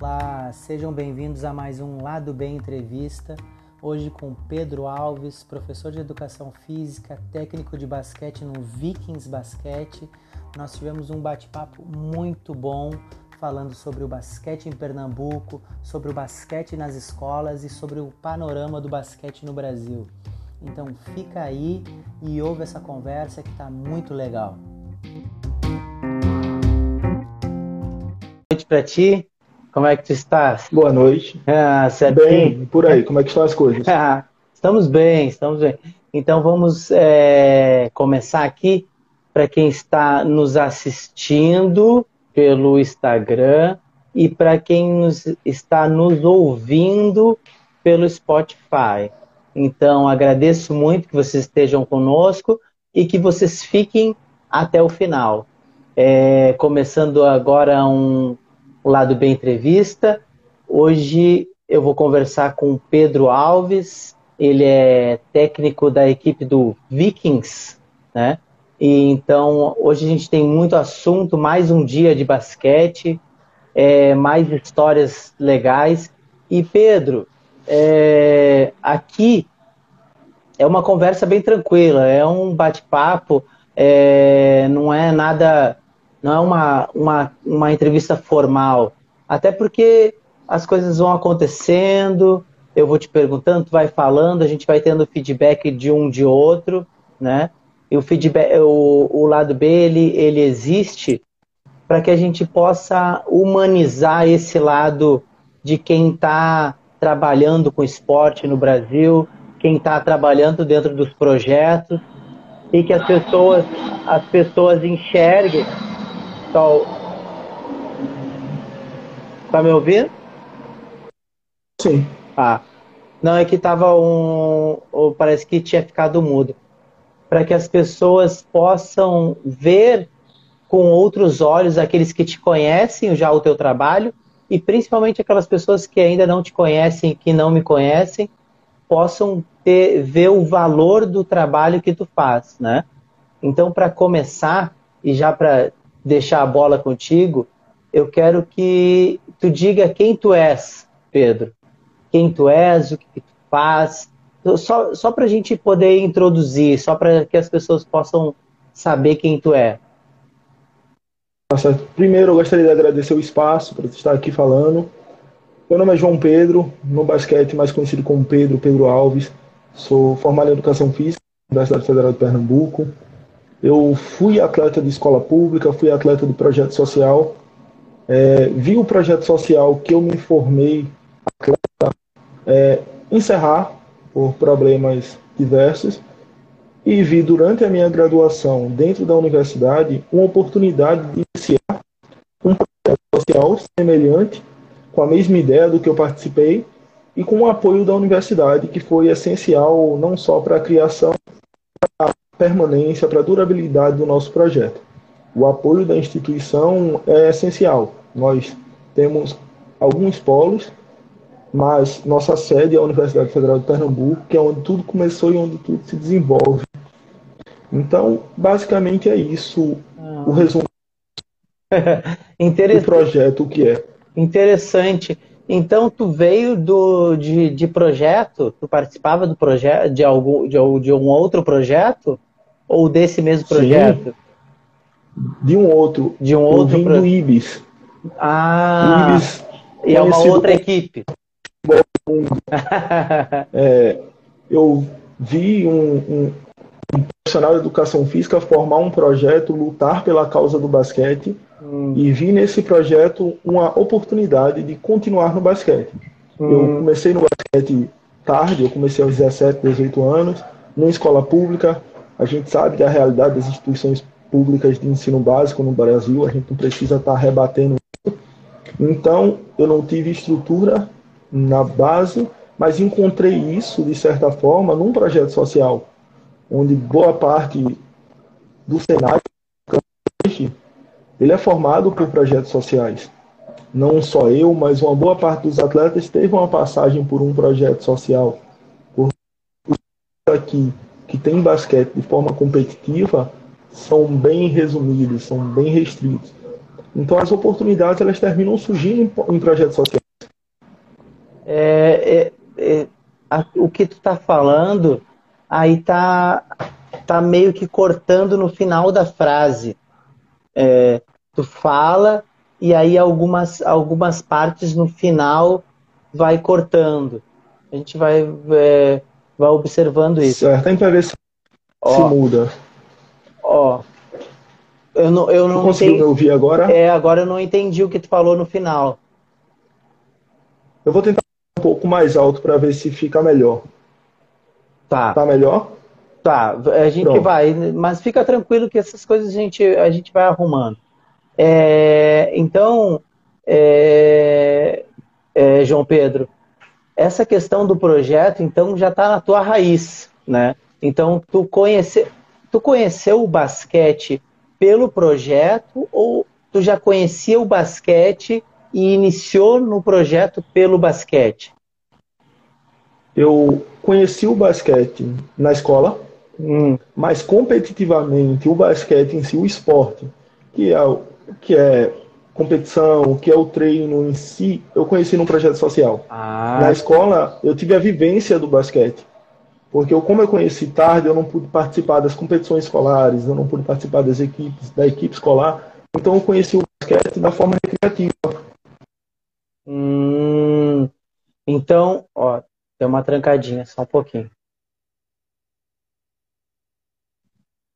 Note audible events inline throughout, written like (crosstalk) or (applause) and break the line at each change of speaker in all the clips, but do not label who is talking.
Olá, sejam bem-vindos a mais um Lado Bem Entrevista. Hoje com Pedro Alves, professor de educação física, técnico de basquete no Vikings Basquete. Nós tivemos um bate-papo muito bom falando sobre o basquete em Pernambuco, sobre o basquete nas escolas e sobre o panorama do basquete no Brasil. Então fica aí e ouve essa conversa que está muito legal. Boa noite para ti. Como é que tu estás?
Boa noite.
Ah,
Bem, por aí, como é que estão as coisas? (laughs)
estamos bem, estamos bem. Então vamos é, começar aqui para quem está nos assistindo pelo Instagram e para quem nos, está nos ouvindo pelo Spotify. Então agradeço muito que vocês estejam conosco e que vocês fiquem até o final. É, começando agora um Lado Bem Entrevista. Hoje eu vou conversar com o Pedro Alves, ele é técnico da equipe do Vikings, né? E então hoje a gente tem muito assunto, mais um dia de basquete, é, mais histórias legais. E Pedro, é, aqui é uma conversa bem tranquila, é um bate-papo, é, não é nada não é uma, uma, uma entrevista formal. Até porque as coisas vão acontecendo, eu vou te perguntando, tu vai falando, a gente vai tendo feedback de um de outro, né? E o feedback, o, o lado B, ele, ele existe para que a gente possa humanizar esse lado de quem está trabalhando com esporte no Brasil, quem está trabalhando dentro dos projetos e que as pessoas, as pessoas enxerguem Sol. Tá me ouvindo?
Sim.
Ah. Não, é que tava um. Parece que tinha ficado mudo. Para que as pessoas possam ver com outros olhos aqueles que te conhecem já o teu trabalho e principalmente aquelas pessoas que ainda não te conhecem, que não me conhecem, possam ter, ver o valor do trabalho que tu faz, né? Então, para começar e já para deixar a bola contigo, eu quero que tu diga quem tu és, Pedro. Quem tu és, o que, tu faz. Só, só para a gente poder introduzir, só para que as pessoas possam saber quem tu é.
Primeiro, eu gostaria de agradecer o espaço para estar aqui falando. Meu nome é João Pedro, no basquete mais conhecido como Pedro, Pedro Alves. Sou formado em Educação Física da Universidade Federal de Pernambuco. Eu fui atleta de escola pública, fui atleta de projeto social, é, vi o projeto social que eu me formei atleta é, encerrar por problemas diversos e vi durante a minha graduação dentro da universidade uma oportunidade de iniciar um projeto social semelhante, com a mesma ideia do que eu participei e com o apoio da universidade, que foi essencial não só para a criação permanência, para a durabilidade do nosso projeto. O apoio da instituição é essencial. Nós temos alguns polos, mas nossa sede é a Universidade Federal de Pernambuco, que é onde tudo começou e onde tudo se desenvolve. Então, basicamente é isso ah. o resumo (laughs) do projeto, o que é.
Interessante. Então, tu veio do, de, de projeto? Tu participava do projeto de algum de, de um outro projeto? Ou desse mesmo projeto?
Sim. De um outro.
De um outro.
Eu vim pro... do Ibis.
Ah. Ibis, e é uma outra equipe.
É, eu vi um, um, um, profissional de educação física formar um projeto, lutar pela causa do basquete, hum. e vi nesse projeto uma oportunidade de continuar no basquete. Hum. Eu comecei no basquete tarde, eu comecei aos 17, 18 anos, numa escola pública, a gente sabe da realidade das instituições públicas de ensino básico no Brasil, a gente não precisa estar rebatendo isso. Então, eu não tive estrutura na base, mas encontrei isso, de certa forma, num projeto social, onde boa parte do cenário ele é formado por projetos sociais. não só eu, mas uma boa parte dos atletas teve uma passagem por um projeto social. Por aqui que tem basquete de forma competitiva são bem resumidos, são bem restritos. Então as oportunidades elas terminam surgindo em, em projetos sociais.
É, é, é, a, o que tu está falando aí tá tá meio que cortando no final da frase. É, tu fala e aí algumas, algumas partes no final vai cortando. A gente vai, é, vai observando isso.
Certo, tem que ver se, ó, se muda.
Ó, eu não, eu não
conseguiu me ouvir agora?
É, agora eu não entendi o que tu falou no final.
Eu vou tentar um pouco mais alto para ver se fica melhor.
Tá.
Tá melhor?
Tá, a gente Pronto. vai, mas fica tranquilo que essas coisas a gente, a gente vai arrumando. É, então, é, é, João Pedro, essa questão do projeto, então, já está na tua raiz, né? Então, tu, conhece, tu conheceu o basquete pelo projeto ou tu já conhecia o basquete e iniciou no projeto pelo basquete?
Eu conheci o basquete na escola, hum. mas competitivamente o basquete em si, o esporte, que é que é competição, o que é o treino em si, eu conheci num projeto social. Ah. Na escola, eu tive a vivência do basquete. Porque eu, como eu conheci tarde, eu não pude participar das competições escolares, eu não pude participar das equipes, da equipe escolar. Então eu conheci o basquete da forma recreativa.
Hum, então, ó, tem uma trancadinha, só um pouquinho.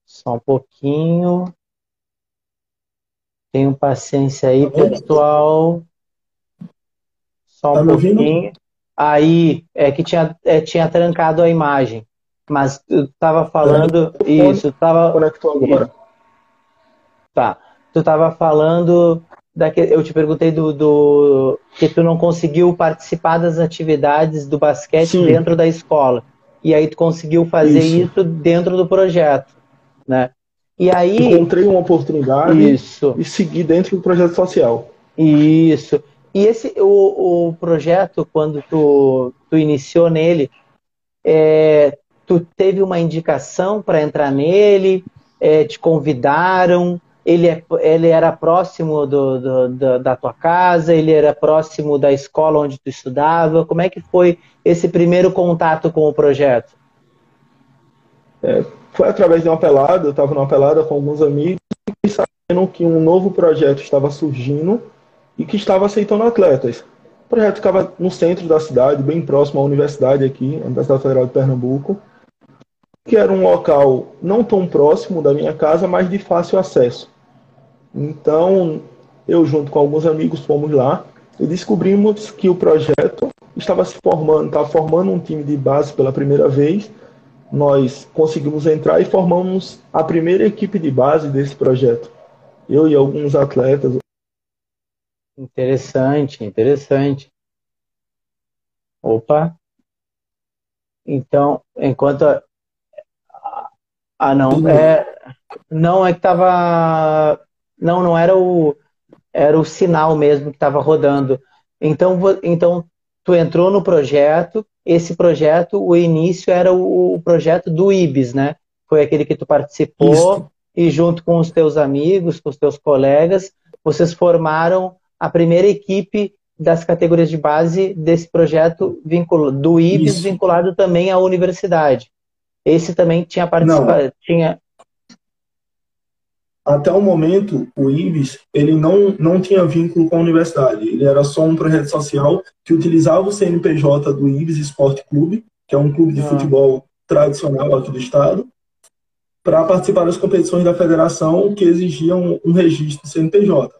Só um pouquinho. Tenham paciência aí, tá pessoal. Só um tá pouquinho. Aí, é que tinha, é, tinha trancado a imagem. Mas tu estava falando. Isso, tava.
Conectou agora.
Tá. Tu estava falando. Daquele, eu te perguntei do, do, que tu não conseguiu participar das atividades do basquete Sim. dentro da escola. E aí tu conseguiu fazer isso. isso dentro do projeto. Né? E aí.
Encontrei uma oportunidade isso. e segui dentro do projeto social.
Isso. E esse o, o projeto, quando tu, tu iniciou nele, é, tu teve uma indicação para entrar nele, é, te convidaram, ele, é, ele era próximo do, do, do, da tua casa, ele era próximo da escola onde tu estudava. Como é que foi esse primeiro contato com o projeto?
É, foi através de uma pelada, eu estava numa pelada com alguns amigos e sabendo que um novo projeto estava surgindo e que estava aceitando atletas. O projeto ficava no centro da cidade, bem próximo à universidade aqui, Universidade Federal de Pernambuco, que era um local não tão próximo da minha casa, mas de fácil acesso. Então, eu junto com alguns amigos fomos lá e descobrimos que o projeto estava se formando, estava formando um time de base pela primeira vez nós conseguimos entrar e formamos a primeira equipe de base desse projeto. Eu e alguns atletas.
Interessante, interessante. Opa. Então, enquanto. Ah, não. É... Não, é que tava. Não, não era o. Era o sinal mesmo que estava rodando. Então, então, tu entrou no projeto, esse projeto, o início era o, projeto do IBS, né? Foi aquele que tu participou Isso. e junto com os teus amigos, com os teus colegas, vocês formaram a primeira equipe das categorias de base desse projeto vincul... do IBS Isso. vinculado também à universidade. Esse também tinha participado, tinha
até o momento, o IBS ele não, não tinha vínculo com a universidade. Ele era só um projeto social que utilizava o CNPJ do IBS Esporte Clube, que é um clube de ah. futebol tradicional aqui do estado, para participar das competições da federação que exigiam um registro CNPJ.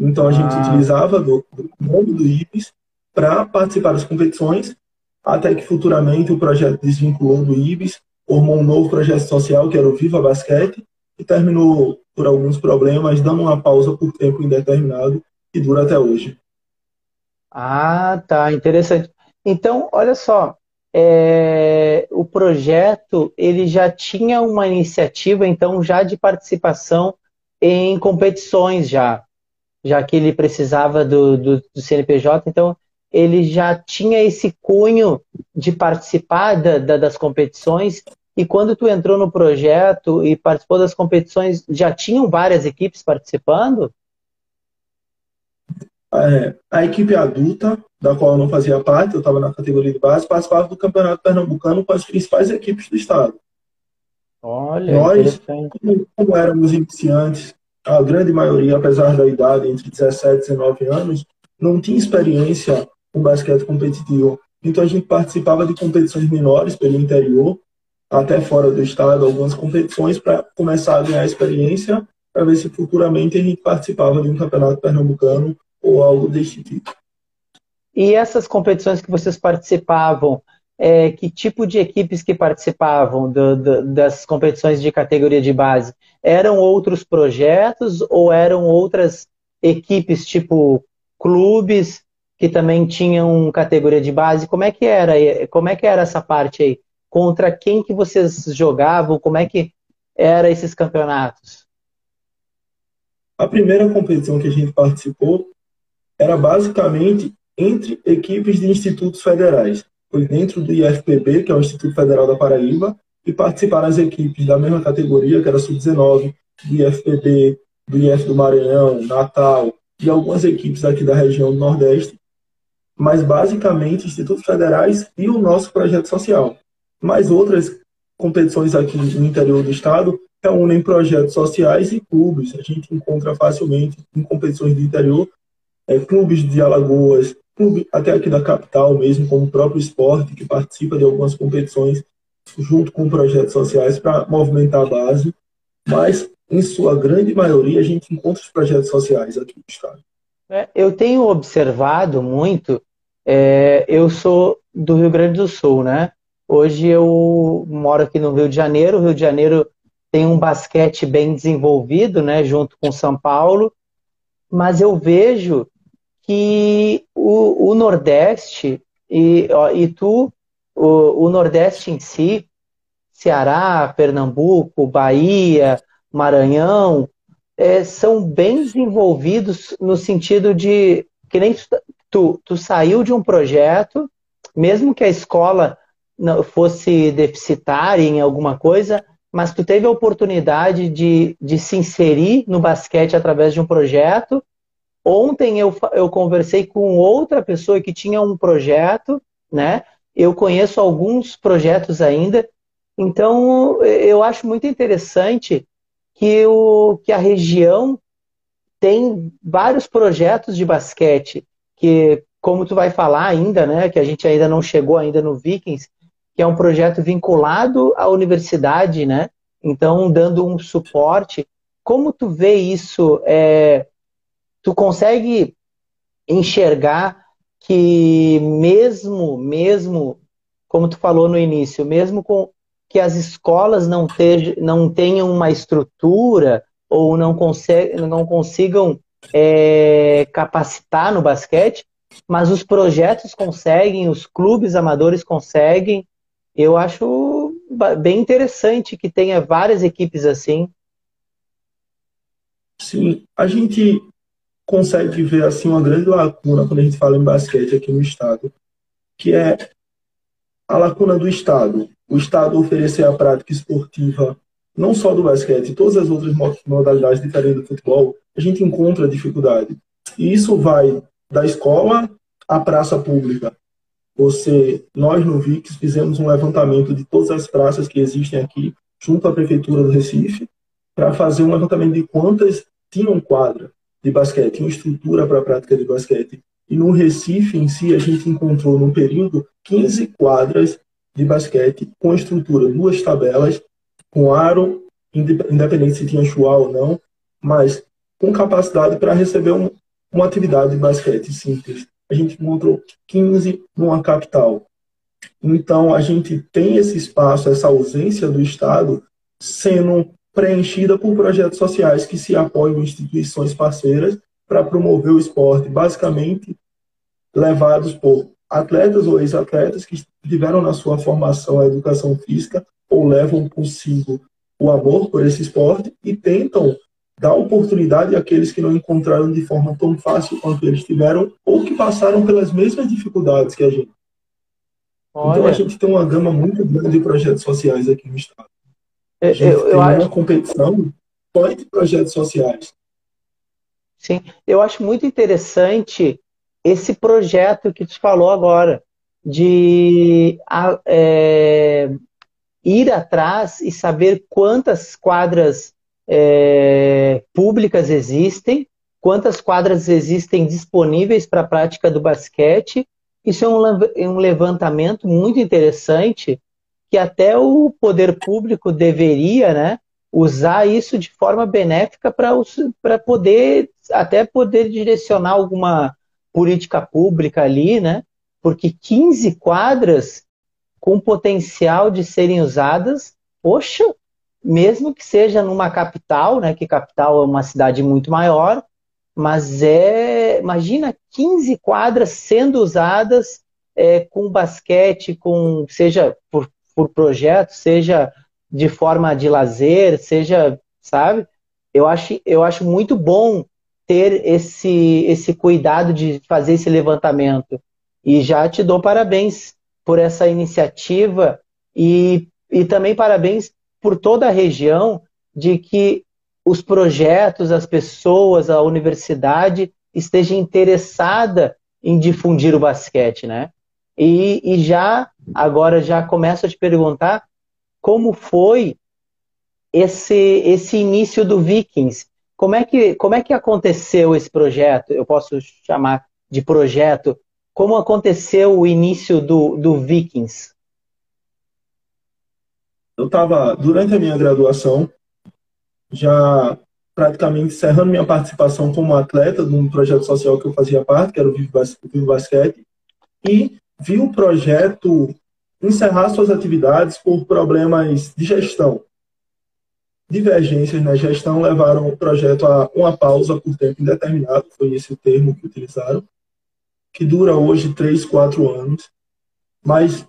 Então a gente ah. utilizava do, do nome do IBS para participar das competições, até que futuramente o projeto desvinculou do IBS, formou um novo projeto social que era o Viva Basquete, que terminou por alguns problemas, dando uma pausa por tempo indeterminado e dura até hoje.
Ah, tá, interessante. Então, olha só, é, o projeto ele já tinha uma iniciativa, então, já de participação em competições já. já que ele precisava do, do, do CNPJ, então ele já tinha esse cunho de participar da, da, das competições. E quando tu entrou no projeto e participou das competições, já tinham várias equipes participando?
É, a equipe adulta, da qual eu não fazia parte, eu estava na categoria de base, participava do Campeonato Pernambucano com as principais equipes do estado.
Olha,
Nós, como, como éramos iniciantes, a grande maioria, apesar da idade, entre 17 e 19 anos, não tinha experiência com basquete competitivo. Então a gente participava de competições menores pelo interior, até fora do estado, algumas competições para começar a ganhar experiência, para ver se futuramente a gente participava de um campeonato pernambucano ou algo desse tipo.
E essas competições que vocês participavam, é, que tipo de equipes que participavam do, do, das competições de categoria de base? Eram outros projetos ou eram outras equipes, tipo clubes, que também tinham categoria de base? Como é que era? Como é que era essa parte aí? Contra quem que vocês jogavam? Como é que era esses campeonatos?
A primeira competição que a gente participou era basicamente entre equipes de institutos federais foi dentro do IFPB, que é o Instituto Federal da Paraíba, e participaram as equipes da mesma categoria, que era sub-19, do IFPB, do IF do Maranhão, Natal, e algumas equipes aqui da região do Nordeste, mas basicamente institutos federais e o nosso projeto social. Mais outras competições aqui no interior do estado reúnem projetos sociais e clubes. A gente encontra facilmente em competições do interior é, clubes de Alagoas, clube até aqui da capital mesmo, como o próprio esporte, que participa de algumas competições junto com projetos sociais para movimentar a base, mas em sua grande maioria a gente encontra os projetos sociais aqui no estado.
É, eu tenho observado muito, é, eu sou do Rio Grande do Sul, né? Hoje eu moro aqui no Rio de Janeiro, o Rio de Janeiro tem um basquete bem desenvolvido, né, junto com São Paulo, mas eu vejo que o, o Nordeste e, ó, e tu, o, o Nordeste em si, Ceará, Pernambuco, Bahia, Maranhão, é, são bem desenvolvidos no sentido de que nem tu, tu, saiu de um projeto, mesmo que a escola fosse deficitária em alguma coisa, mas tu teve a oportunidade de, de se inserir no basquete através de um projeto Ontem eu, eu conversei com outra pessoa que tinha um projeto, né? Eu conheço alguns projetos ainda, então eu acho muito interessante que, o, que a região tem vários projetos de basquete, que, como tu vai falar ainda, né? Que a gente ainda não chegou ainda no Vikings, que é um projeto vinculado à universidade, né? Então, dando um suporte. Como tu vê isso? É, tu consegue enxergar que mesmo, mesmo, como tu falou no início, mesmo com que as escolas não, não tenham uma estrutura ou não, consegue, não consigam é, capacitar no basquete, mas os projetos conseguem, os clubes amadores conseguem. Eu acho bem interessante que tenha várias equipes assim.
Sim, a gente consegue ver assim uma grande lacuna quando a gente fala em basquete aqui no estado, que é a lacuna do estado. O estado oferecer a prática esportiva não só do basquete, todas as outras modalidades diferentes do futebol, a gente encontra dificuldade. E isso vai da escola à praça pública. Você, nós no VIX fizemos um levantamento de todas as praças que existem aqui, junto à prefeitura do Recife, para fazer um levantamento de quantas tinham quadra de basquete, uma estrutura para a prática de basquete. E no Recife em si, a gente encontrou no período 15 quadras de basquete com estrutura, duas tabelas, com aro, independente se tinha chuá ou não, mas com capacidade para receber um, uma atividade de basquete simples. A gente encontrou 15 numa capital. Então, a gente tem esse espaço, essa ausência do Estado, sendo preenchida por projetos sociais que se apoiam em instituições parceiras para promover o esporte, basicamente levados por atletas ou ex-atletas que tiveram na sua formação a educação física ou levam consigo o amor por esse esporte e tentam dar oportunidade àqueles que não encontraram de forma tão fácil quanto eles tiveram ou que passaram pelas mesmas dificuldades que a gente. Olha. Então a gente tem uma gama muito grande de projetos sociais aqui no estado. A gente eu, eu tem acho... uma competição só entre projetos sociais.
Sim, eu acho muito interessante esse projeto que tu falou agora, de é, ir atrás e saber quantas quadras é, públicas existem, quantas quadras existem disponíveis para a prática do basquete. Isso é um, um levantamento muito interessante que até o poder público deveria né, usar isso de forma benéfica para poder até poder direcionar alguma política pública ali, né? Porque 15 quadras com potencial de serem usadas, poxa, mesmo que seja numa capital, né, que capital é uma cidade muito maior, mas é, imagina 15 quadras sendo usadas é, com basquete, com seja por, por projeto, seja de forma de lazer, seja, sabe? Eu acho, eu acho muito bom ter esse, esse cuidado de fazer esse levantamento. E já te dou parabéns por essa iniciativa e, e também parabéns por toda a região de que os projetos, as pessoas, a universidade esteja interessada em difundir o basquete, né? E, e já, agora já começo a te perguntar como foi esse, esse início do Vikings. Como é, que, como é que aconteceu esse projeto? Eu posso chamar de projeto como aconteceu o início do, do Vikings?
Eu estava, durante a minha graduação, já praticamente encerrando minha participação como atleta de um projeto social que eu fazia parte, que era o Vivo Basquete, e vi o projeto encerrar suas atividades por problemas de gestão. Divergências na gestão levaram o projeto a uma pausa por tempo indeterminado, foi esse o termo que utilizaram, que dura hoje três, quatro anos, mas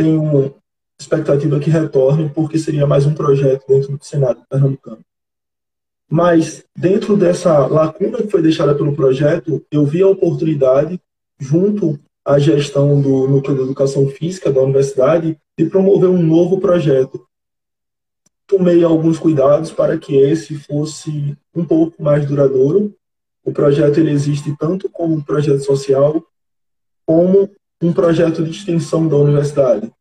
uma expectativa que retorne, porque seria mais um projeto dentro do Senado pernambucano. Mas, dentro dessa lacuna que foi deixada pelo projeto, eu vi a oportunidade, junto à gestão do Núcleo de Educação Física da universidade, de promover um novo projeto. Tomei alguns cuidados para que esse fosse um pouco mais duradouro, o projeto ele existe tanto como um projeto social, como um projeto de extensão da universidade,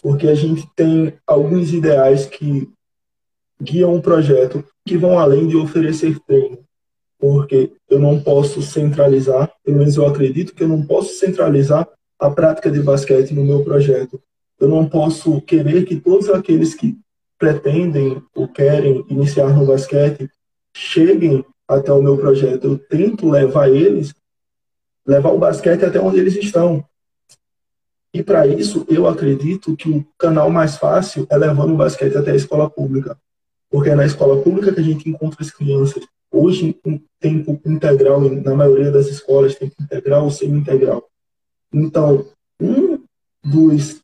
porque a gente tem alguns ideais que guiam o projeto que vão além de oferecer treino, porque eu não posso centralizar, pelo menos eu acredito que eu não posso centralizar a prática de basquete no meu projeto. Eu não posso querer que todos aqueles que pretendem ou querem iniciar no basquete cheguem até o meu projeto. Eu tento levar eles, levar o basquete até onde eles estão. E para isso, eu acredito que o canal mais fácil é levando o basquete até a escola pública. Porque é na escola pública que a gente encontra as crianças. Hoje, em tempo integral, na maioria das escolas, tempo integral ou semi-integral. Então, um dos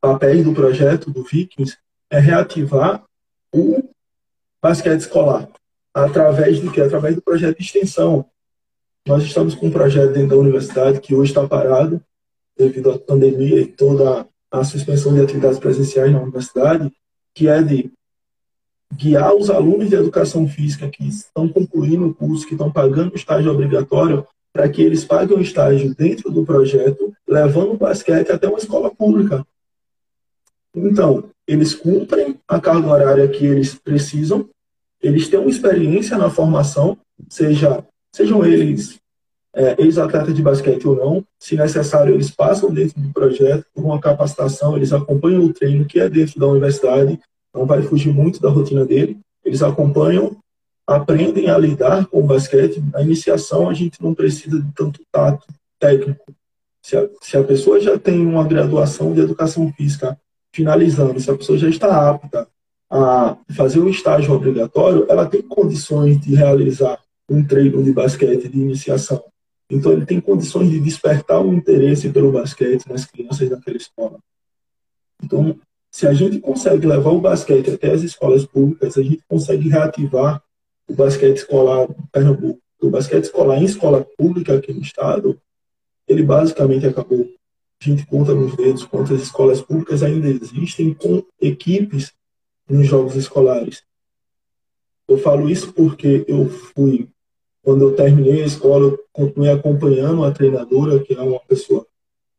papéis do projeto do Vikings é reativar o basquete escolar através do que? Através do projeto de extensão. Nós estamos com um projeto dentro da universidade que hoje está parado devido à pandemia e toda a suspensão de atividades presenciais na universidade, que é de guiar os alunos de educação física que estão concluindo o curso, que estão pagando o estágio obrigatório, para que eles paguem o estágio dentro do projeto, levando o basquete até uma escola pública. Então, eles cumprem a carga horária que eles precisam, eles têm uma experiência na formação, seja, sejam eles é, ex-atletas de basquete ou não, se necessário, eles passam dentro do projeto por uma capacitação, eles acompanham o treino que é dentro da universidade, não vai fugir muito da rotina dele, eles acompanham, aprendem a lidar com o basquete. Na iniciação, a gente não precisa de tanto tato técnico. Se a, se a pessoa já tem uma graduação de educação física finalizando, se a pessoa já está apta a fazer o estágio obrigatório, ela tem condições de realizar um treino de basquete de iniciação. Então, ele tem condições de despertar o interesse pelo basquete nas crianças daquela escola. Então, se a gente consegue levar o basquete até as escolas públicas, a gente consegue reativar o basquete escolar Pernambuco, o basquete escolar em escola pública aqui no estado, ele basicamente acabou. A gente conta nos dedos quantas escolas públicas ainda existem com equipes nos jogos escolares. Eu falo isso porque eu fui, quando eu terminei a escola, eu continuei acompanhando a treinadora, que é uma pessoa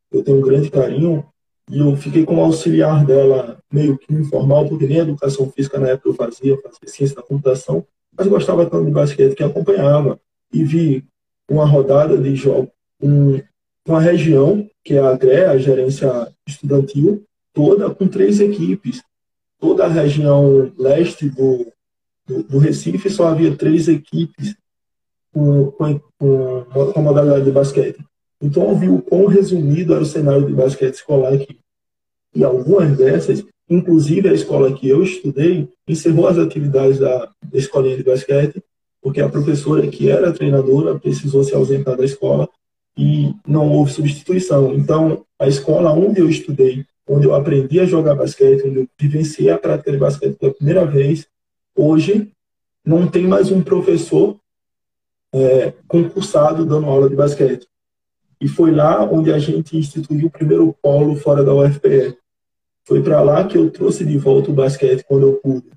que eu tenho um grande carinho, e eu fiquei como auxiliar dela, meio que informal, porque nem educação física na época eu fazia, fazia ciência da computação, mas gostava tanto de basquete que acompanhava. E vi uma rodada de jogos, um, uma região, que é a GRE, a Gerência Estudantil, toda com três equipes. Toda a região leste do, do, do Recife só havia três equipes com, com, com, com a modalidade de basquete. Então, eu vi o quão resumido era o cenário de basquete escolar aqui. E algumas dessas, inclusive a escola que eu estudei, encerrou as atividades da, escolinha de basquete, porque a professora que era treinadora precisou se ausentar da escola e não houve substituição. Então, a escola onde eu estudei, onde eu aprendi a jogar basquete, onde eu vivenciei a prática de basquete pela primeira vez, hoje não tem mais um professor é, concursado dando aula de basquete. E foi lá onde a gente instituiu o primeiro polo fora da UFPE. Foi para lá que eu trouxe de volta o basquete quando eu pude.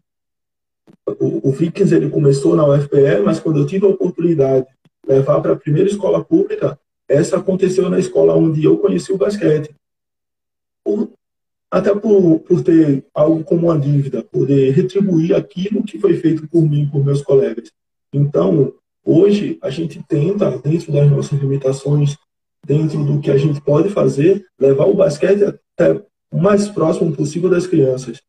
O, o Vikings ele começou na UFPE, mas quando eu tive a oportunidade de levar para a primeira escola pública, essa aconteceu na escola onde eu conheci o basquete. Por, até por, por ter algo como uma dívida, poder retribuir aquilo que foi feito por mim, por meus colegas. Então, hoje, a gente tenta, dentro das nossas limitações, dentro do que a gente pode fazer, levar o basquete até o mais próximo possível das crianças,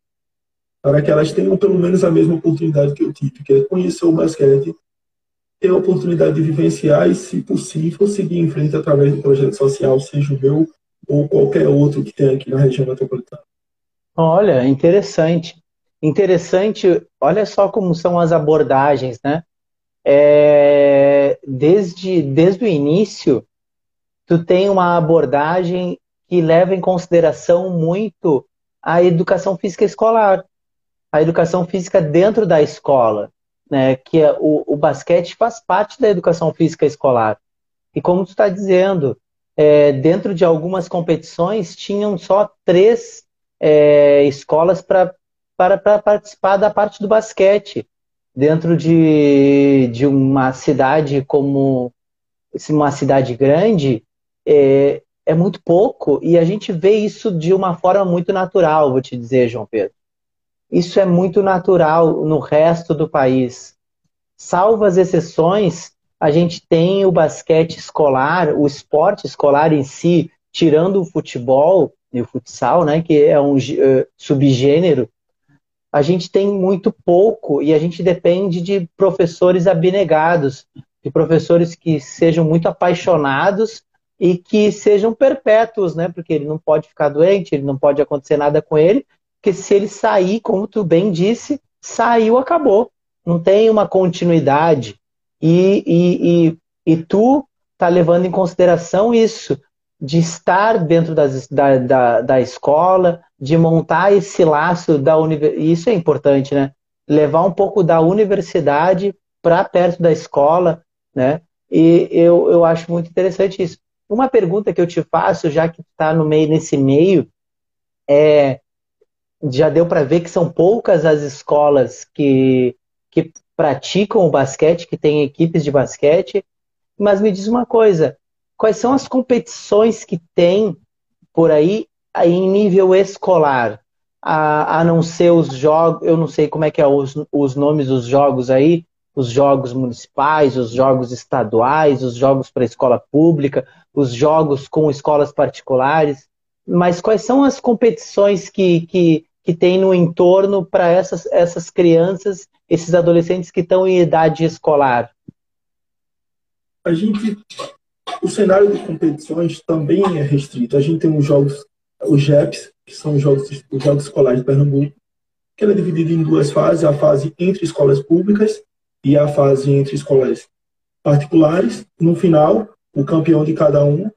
para que elas tenham pelo menos a mesma oportunidade que eu tive, que é conhecer o basquete, ter a oportunidade de vivenciar e, se possível, seguir em frente através do projeto social, seja o meu ou qualquer outro que tem aqui na região metropolitana.
Olha, interessante. Interessante, olha só como são as abordagens, né? É, desde, desde o início, tu tem uma abordagem que leva em consideração muito a educação física escolar, a educação física dentro da escola, né? Que é, o, o basquete faz parte da educação física escolar. E como tu está dizendo, é, dentro de algumas competições tinham só três é, escolas para participar da parte do basquete. Dentro de, de uma cidade como uma cidade grande, é, é muito pouco e a gente vê isso de uma forma muito natural, vou te dizer, João Pedro. Isso é muito natural no resto do país. Salvo as exceções, a gente tem o basquete escolar, o esporte escolar em si, tirando o futebol e o futsal, né, que é um uh, subgênero, a gente tem muito pouco e a gente depende de professores abnegados, de professores que sejam muito apaixonados e que sejam perpétuos, né? Porque ele não pode ficar doente, ele não pode acontecer nada com ele, porque se ele sair, como tu bem disse, saiu, acabou. Não tem uma continuidade. E, e, e, e tu tá levando em consideração isso, de estar dentro das, da, da, da escola, de montar esse laço da universidade. Isso é importante, né? Levar um pouco da universidade para perto da escola, né? E eu, eu acho muito interessante isso. Uma pergunta que eu te faço, já que está no meio nesse meio, é já deu para ver que são poucas as escolas que, que praticam o basquete, que têm equipes de basquete. Mas me diz uma coisa: quais são as competições que tem por aí em nível escolar? A, a não ser os jogos, eu não sei como é que é os, os nomes dos jogos aí, os jogos municipais, os jogos estaduais, os jogos para escola pública, os jogos com escolas particulares, mas quais são as competições que, que, que tem no entorno para essas, essas crianças, esses adolescentes que estão em idade escolar?
A gente, o cenário de competições também é restrito. A gente tem os jogos, os JEPs, que são os jogos, os jogos escolares de Pernambuco, que ele é dividido em duas fases, a fase entre escolas públicas e a fase entre escolas particulares. No final, o campeão de cada um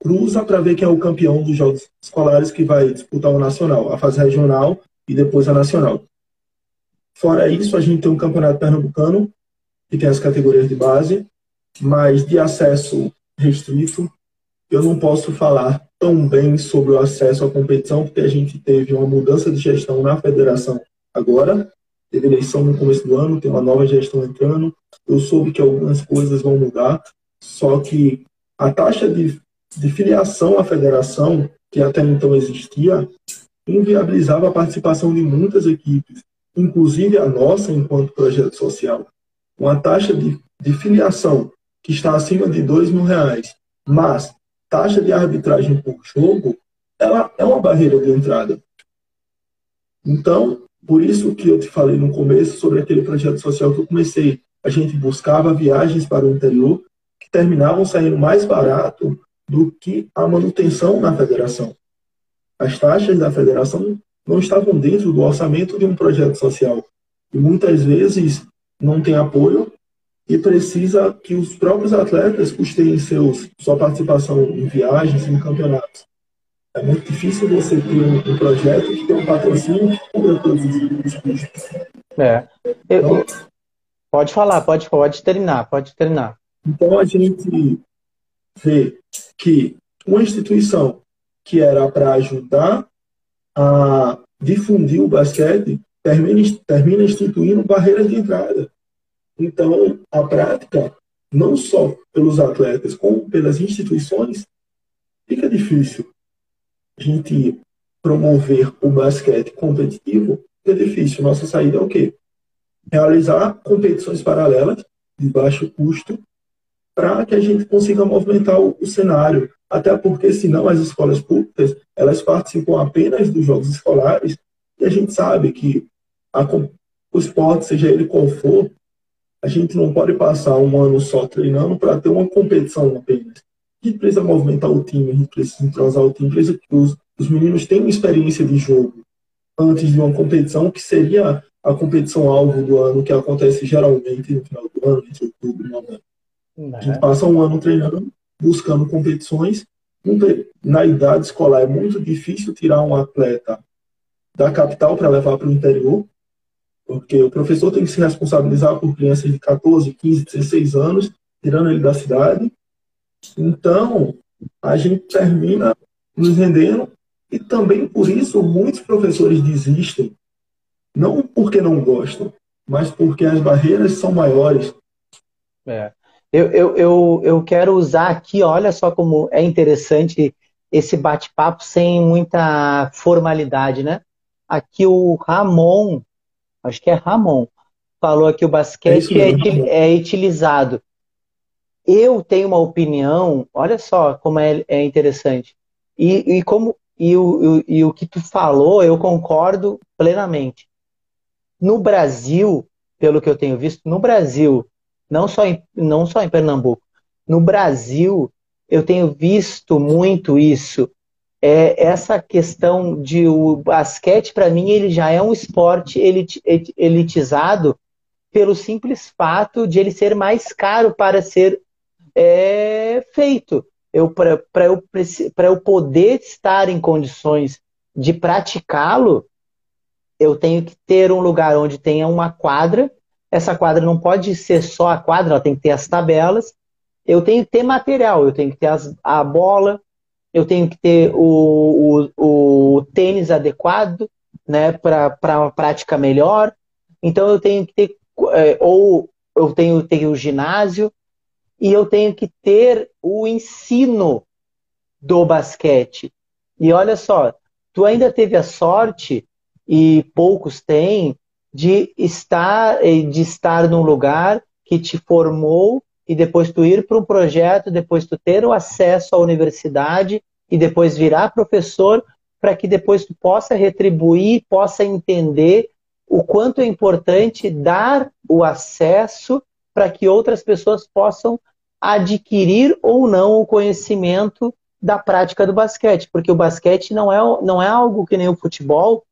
cruza para ver quem é o campeão dos jogos escolares que vai disputar o nacional, a fase regional e depois a nacional. Fora isso, a gente tem um campeonato pernambucano que tem as categorias de base, mas de acesso restrito, eu não posso falar tão bem sobre o acesso à competição, porque a gente teve uma mudança de gestão na federação agora, teve eleição no começo do ano, tem uma nova gestão entrando, eu soube que algumas coisas vão mudar, só que a taxa de, de filiação à federação, que até então existia, inviabilizava a participação de muitas equipes, inclusive a nossa enquanto projeto social. Uma taxa de, de filiação que está acima de dois mil reais, mas taxa de arbitragem por jogo, ela é uma barreira de entrada. Então, por isso que eu te falei no começo sobre aquele projeto social que eu comecei. A gente buscava viagens para o interior que terminavam saindo mais barato do que a manutenção na federação. As taxas da federação não estavam dentro do orçamento de um projeto social. E muitas vezes não tem apoio e precisa que os próprios atletas custeiem seus, sua participação em viagens, em campeonatos. É muito difícil você ter um, um projeto que tem um patrocínio que cubra todos os custos.
É. Eu, então, pode falar, pode, pode terminar, pode terminar.
Então a gente vê que uma instituição que era para ajudar a difundir o basquete termina, termina instituindo barreiras de entrada. Então, a prática, não só pelos atletas, como pelas instituições, fica difícil. A gente promover o basquete competitivo é difícil. Nossa saída é o quê? Realizar competições paralelas de baixo custo para que a gente consiga movimentar o, o, cenário. Até porque, senão, as escolas públicas elas participam apenas dos jogos escolares e a gente sabe que a, o esporte, seja ele qual for, a gente não pode passar um ano só treinando para ter uma competição apenas. A gente precisa movimentar o time, a gente precisa entrosar o time, precisa que os, os meninos tenham experiência de jogo antes de uma competição que seria a competição alvo do ano, que acontece geralmente no final do ano, entre outubro e novembro. A gente passa um ano treinando, buscando competições. Na idade escolar é muito difícil tirar um atleta da capital para levar para o interior, porque o professor tem que se responsabilizar por crianças de 14, 15, 16 anos, tirando ele da cidade. Então, a gente termina nos rendendo e também por isso muitos professores desistem, não porque não gostam, mas porque as barreiras são maiores.
É. Eu, eu, eu, eu quero usar aqui, olha só como é interessante esse bate-papo sem muita formalidade, né? Aqui o Ramon, acho que é Ramon, falou que o basquete é, é, é, utilizado. Eu tenho uma opinião, olha só como é, é interessante. E, e como e o, e o que tu falou, eu concordo plenamente. No Brasil, pelo que eu tenho visto, no Brasil, não só em, não só em Pernambuco. No Brasil, eu tenho visto muito isso. É essa questão de o basquete, para mim, ele já é um esporte elit, elitizado pelo simples fato de ele ser mais caro para ser é, feito. Para eu, eu poder estar em condições de praticá-lo, eu tenho que ter um lugar onde tenha uma quadra essa quadra não pode ser só a quadra, ela tem que ter as tabelas. Eu tenho que ter material, eu tenho que ter as, a bola, eu tenho que ter o, o, o tênis adequado né, para uma prática melhor. Então eu tenho que ter, é, ou eu tenho que ter o ginásio, e eu tenho que ter o ensino do basquete. E olha só, tu ainda teve a sorte, e poucos têm, de estar, eh, de estar num lugar que te formou e depois tu ir para um projeto, depois tu ter o acesso à universidade e depois virar professor para que depois tu possa retribuir, possa entender o quanto é importante dar o acesso para que outras pessoas possam adquirir ou não o conhecimento da prática do basquete, porque o basquete não é, não é algo que nem o futebol,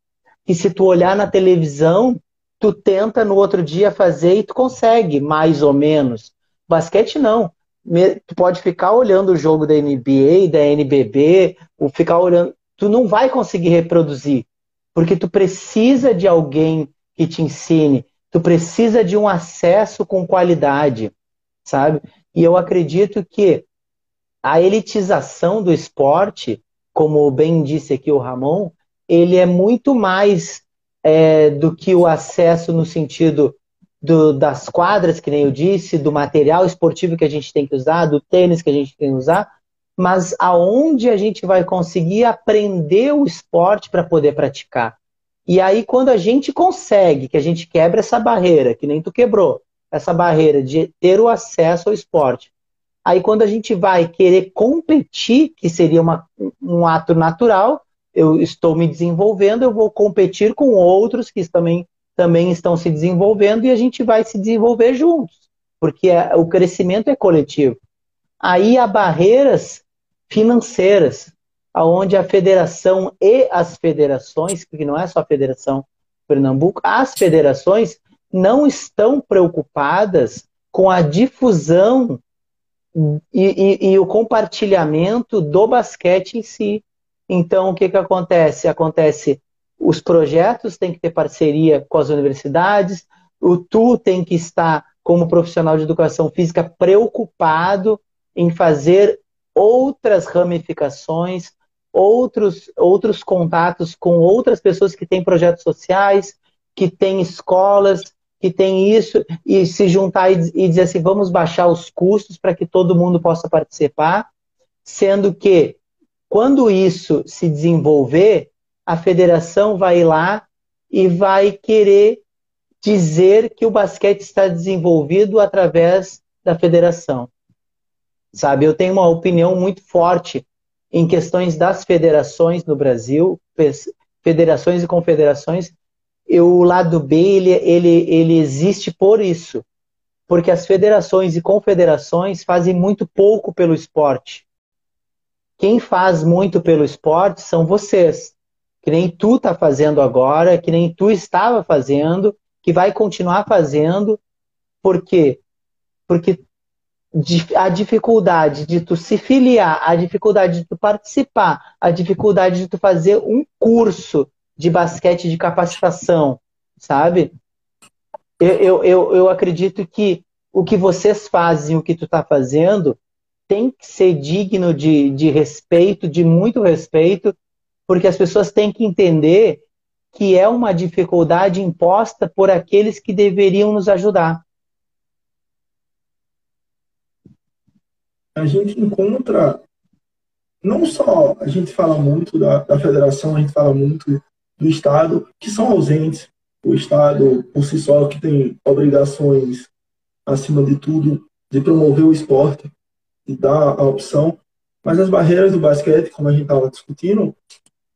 que se tu olhar na televisão, tu tenta no outro dia fazer e tu consegue, mais ou menos. Basquete não. Tu pode ficar olhando o jogo da NBA, da NBB, ou ficar olhando. Tu não vai conseguir reproduzir, porque tu precisa de alguém que te ensine. Tu precisa de um acesso com qualidade, sabe? E eu acredito que a elitização do esporte, como bem disse aqui o Ramon, ele é muito mais é, do que o acesso no sentido do, das quadras, que nem eu disse, do material esportivo que a gente tem que usar, do tênis que a gente tem que usar, mas aonde a gente vai conseguir aprender o esporte para poder praticar. E aí, quando a gente consegue, que a gente quebra essa barreira, que nem tu quebrou, essa barreira de ter o acesso ao esporte. Aí, quando a gente vai querer competir, que seria uma, um ato natural, eu estou me desenvolvendo, eu vou competir com outros que também, também estão se desenvolvendo e a gente vai se desenvolver juntos, porque é, o crescimento é coletivo. Aí há barreiras financeiras, aonde a federação e as federações, porque não é só a federação Pernambuco, as federações não estão preocupadas com a difusão e, e, e, o compartilhamento do basquete em si. Então, o que, que acontece? Acontece, os projetos têm que ter parceria com as universidades, o tu tem que estar, como profissional de educação física, preocupado em fazer outras ramificações, outros, outros contatos com outras pessoas que têm projetos sociais, que têm escolas, que têm isso, e se juntar e, e dizer assim, vamos baixar os custos para que todo mundo possa participar, sendo que quando isso se desenvolver, a federação vai lá e vai querer dizer que o basquete está desenvolvido através da federação. Sabe, eu tenho uma opinião muito forte em questões das federações no Brasil, federações e confederações, e o lado B ele, ele, ele existe por isso, porque as federações e confederações fazem muito pouco pelo esporte. Quem faz muito pelo esporte são vocês, que nem tu está fazendo agora, que nem tu estava fazendo, que vai continuar fazendo, por quê? Porque a dificuldade de tu se filiar, a dificuldade de tu participar, a dificuldade de tu fazer um curso de basquete de capacitação, sabe? Eu, eu, eu acredito que o que vocês fazem, o que tu está fazendo, tem que ser digno de, de respeito, de muito respeito, porque as pessoas têm que entender que é uma dificuldade imposta por aqueles que deveriam nos ajudar.
a gente encontra, não só a gente fala muito da, da federação, a gente fala muito do Estado, que são ausentes. O Estado, por si só, que tem obrigações, acima de tudo, de promover o esporte dar a opção. Mas as barreiras do basquete, como a gente estava discutindo,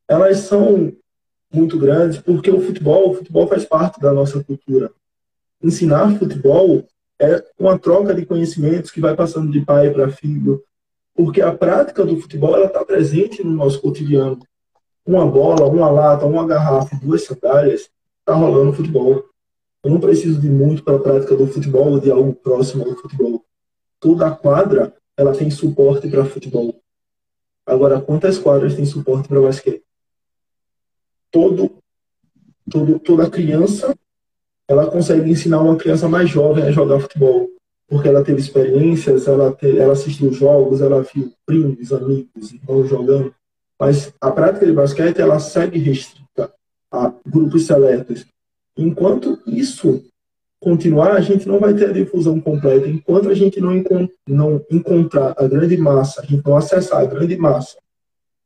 elas são muito grandes, porque o futebol, o futebol faz parte da nossa cultura. Ensinar futebol é uma troca de conhecimentos que vai passando de pai para filho, porque a prática do futebol está presente no nosso cotidiano. Uma bola, uma lata, uma garrafa, duas sandálias, está rolando futebol. Eu não preciso de muito para a prática do futebol ou de algo próximo ao futebol. Toda a quadra ela tem suporte para futebol. Agora, quantas quadras tem suporte para basquete? Todo, todo, toda criança ela consegue ensinar uma criança mais jovem a jogar futebol, porque ela teve experiências, ela, te, ela assistiu jogos, ela viu primos, amigos, irmãos jogando. Mas a prática de basquete ela segue restrita a grupos seletos. Enquanto isso continuar, a gente não vai ter a difusão completa. Enquanto a gente não, não encontrar a grande massa, a gente não acessar a grande massa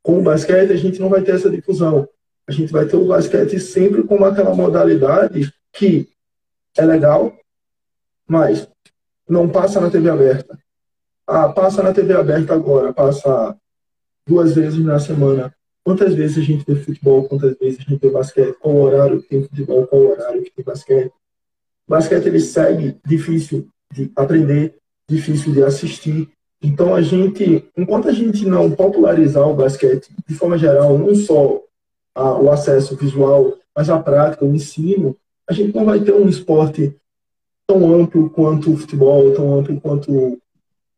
com o basquete, a gente não vai ter essa difusão. A gente vai ter o basquete sempre como aquela modalidade que é legal, mas não passa na TV aberta. Ah, passa na TV aberta agora, passa duas vezes na semana. Quantas vezes a gente vê futebol, quantas vezes a gente vê basquete? Qual horário que tem futebol, qual horário que tem basquete? Basquete ele segue difícil de aprender, difícil de assistir. Então a gente, enquanto a gente não popularizar o basquete de forma geral, não só a, o acesso visual, mas a prática, o ensino, a gente não vai ter um esporte tão amplo quanto o futebol, tão amplo quanto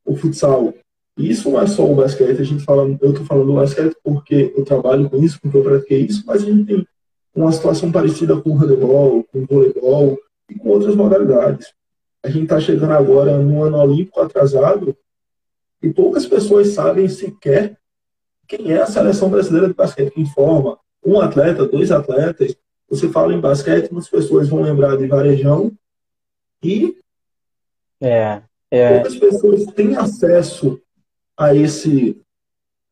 o futsal. E isso não é só o basquete, a gente fala, eu estou falando do basquete porque eu trabalho com isso, porque eu pratiquei isso, mas a gente tem uma situação parecida com o handebol, com o voleibol, e com outras modalidades. A gente está chegando agora no ano olímpico atrasado e poucas pessoas sabem sequer quem é a seleção brasileira de basquete, quem forma um atleta, dois atletas. Você fala em basquete, muitas pessoas vão lembrar de Varejão e
é, é.
poucas pessoas têm acesso a esse,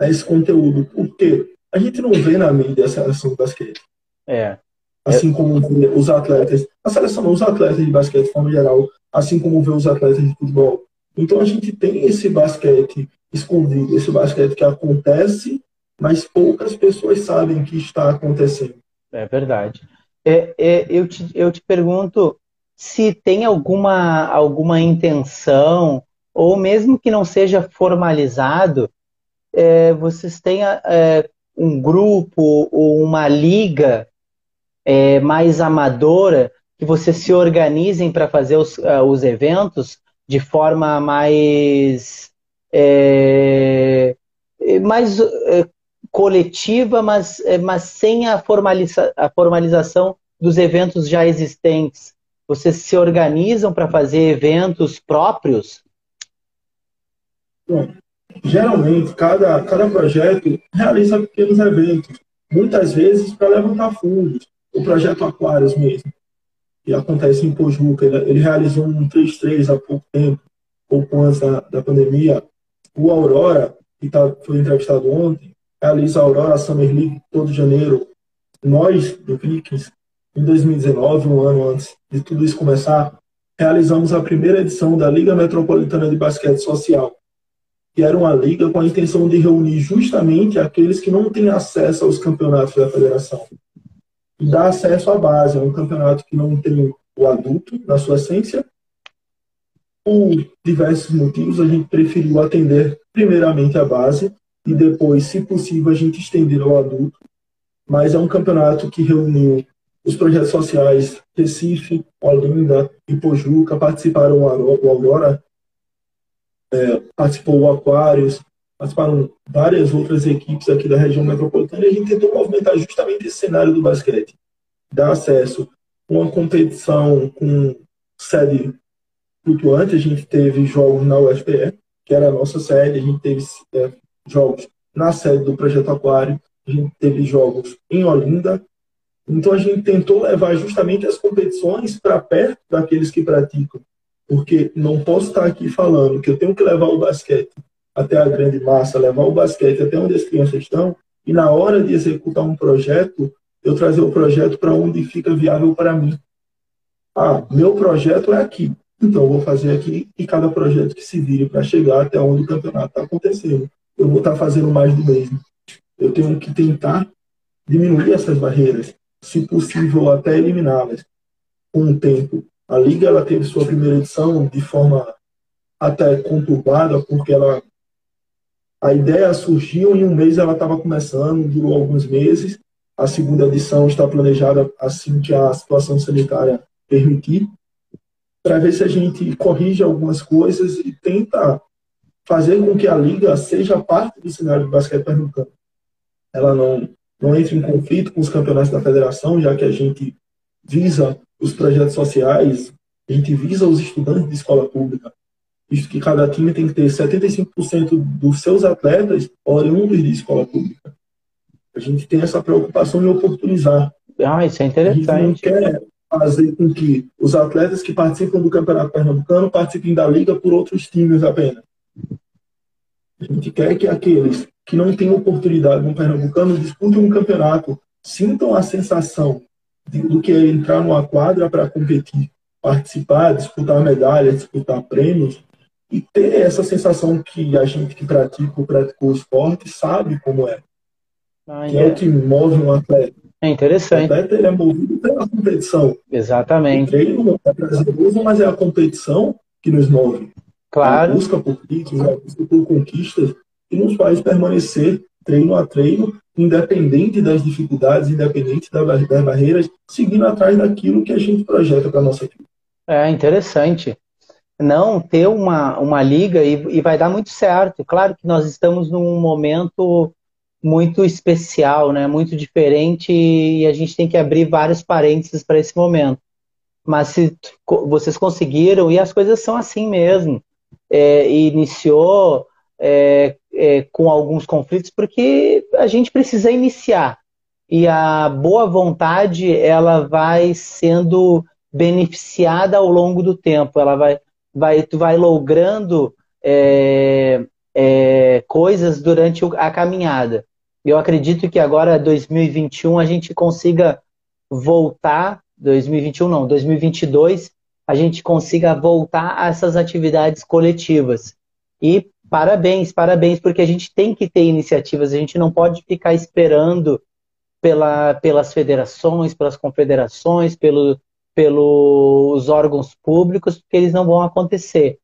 a esse conteúdo. Porque a gente não vê na mídia a seleção de basquete.
É.
Assim como vê os atletas, a seleção, os atletas de basquete de forma geral, assim como vê os atletas de futebol. Então a gente tem esse basquete escondido, esse basquete que acontece, mas poucas pessoas sabem que está acontecendo.
É verdade. É, é, eu, te, eu te pergunto se tem alguma, alguma intenção, ou mesmo que não seja formalizado, é, vocês têm é, um grupo ou uma liga é, mais amadora que vocês se organizem para fazer os, uh, os eventos de forma mais é, é mais é, coletiva, mas, é, mas sem a, formaliza, a formalização dos eventos já existentes. Vocês se organizam para fazer eventos próprios?
Bom, geralmente, cada, cada projeto realiza pequenos eventos, muitas vezes para levantar fundos. O projeto Aquários mesmo, que acontece em Pojuca, ele, ele realizou um 3-3 há pouco tempo, pouco antes da, da pandemia. O Aurora, que tá, foi entrevistado ontem, realiza a Aurora Summer League todo janeiro. Nós, do Vikings, em 2019, um ano antes de tudo isso começar, realizamos a primeira edição da Liga Metropolitana de Basquete Social, que era uma liga com a intenção de reunir justamente aqueles que não têm acesso aos campeonatos da federação. Dar acesso à base, é um campeonato que não tem o adulto na sua essência. Por diversos motivos, a gente preferiu atender primeiramente a base e depois, se possível, a gente estender ao adulto. Mas é um campeonato que reuniu os projetos sociais Recife, Olinda e Pojuca, participaram o Aurora, é, participou o Aquários, participaram várias outras equipes aqui da região metropolitana e a gente tentou movimentar justamente esse cenário do basquete. Dar acesso a uma competição com sede flutuante, a gente teve jogos na UFPE, que era a nossa sede, a gente teve é, jogos na sede do Projeto Aquário, a gente teve jogos em Olinda, então a gente tentou levar justamente as competições para perto daqueles que praticam. Porque não posso estar aqui falando que eu tenho que levar o basquete até a grande massa, levar o basquete até onde as crianças estão, e na hora de executar um projeto, eu trazer o projeto para onde fica viável para mim. Ah, meu projeto é aqui, então eu vou fazer aqui e cada projeto que se vire para chegar até onde o campeonato está acontecendo. Eu vou estar tá fazendo mais do mesmo. Eu tenho que tentar diminuir essas barreiras, se possível até eliminá-las com o tempo. A liga ela teve sua primeira edição de forma até conturbada, porque ela a ideia surgiu em um mês, ela estava começando, durou alguns meses. A segunda edição está planejada assim que a situação sanitária permitir, para ver se a gente corrige algumas coisas e tenta fazer com que a liga seja parte do cenário do basquete pernambucano. Ela não, não entre em conflito com os campeonatos da federação, já que a gente visa os projetos sociais, a gente visa os estudantes de escola pública, visto que cada time tem que ter 75% dos seus atletas oriundos de escola pública. A gente tem essa preocupação em oportunizar.
Ah, isso é interessante. A gente
não quer fazer com que os atletas que participam do Campeonato Pernambucano participem da liga por outros times apenas. A gente quer que aqueles que não têm oportunidade no Pernambucano disputem um campeonato, sintam a sensação do que é entrar numa quadra para competir, participar, disputar medalhas, disputar prêmios e ter essa sensação que a gente que pratica ou praticou o esporte sabe como é. Ah, que é. é o que move um atleta.
É interessante.
O atleta ele é movido pela competição.
Exatamente.
O treino é prazeroso, mas é a competição que nos move.
Claro.
A busca por títulos, a busca por conquistas que nos faz permanecer treino a treino independente das dificuldades, independente das, das barreiras, seguindo atrás daquilo que a gente projeta para a nossa equipe.
É interessante. Não ter uma, uma liga e, e vai dar muito certo. Claro que nós estamos num momento muito especial, né? muito diferente e a gente tem que abrir vários parênteses para esse momento. mas se vocês conseguiram, e as coisas são assim mesmo. É, iniciou é, é, com alguns conflitos, porque a gente precisa iniciar. E a boa vontade, ela vai sendo beneficiada ao longo do tempo. Ela vai, vai, tu vai logrando é, é, coisas durante a caminhada. Eu acredito que agora, 2021, a gente consiga voltar 2021 não, 2022, a gente consiga voltar a essas atividades coletivas. E parabéns, parabéns, porque a gente tem que ter iniciativas, a gente não pode ficar esperando pela, pelas federações, pelas confederações, pelo, pelos órgãos públicos, porque eles não vão acontecer.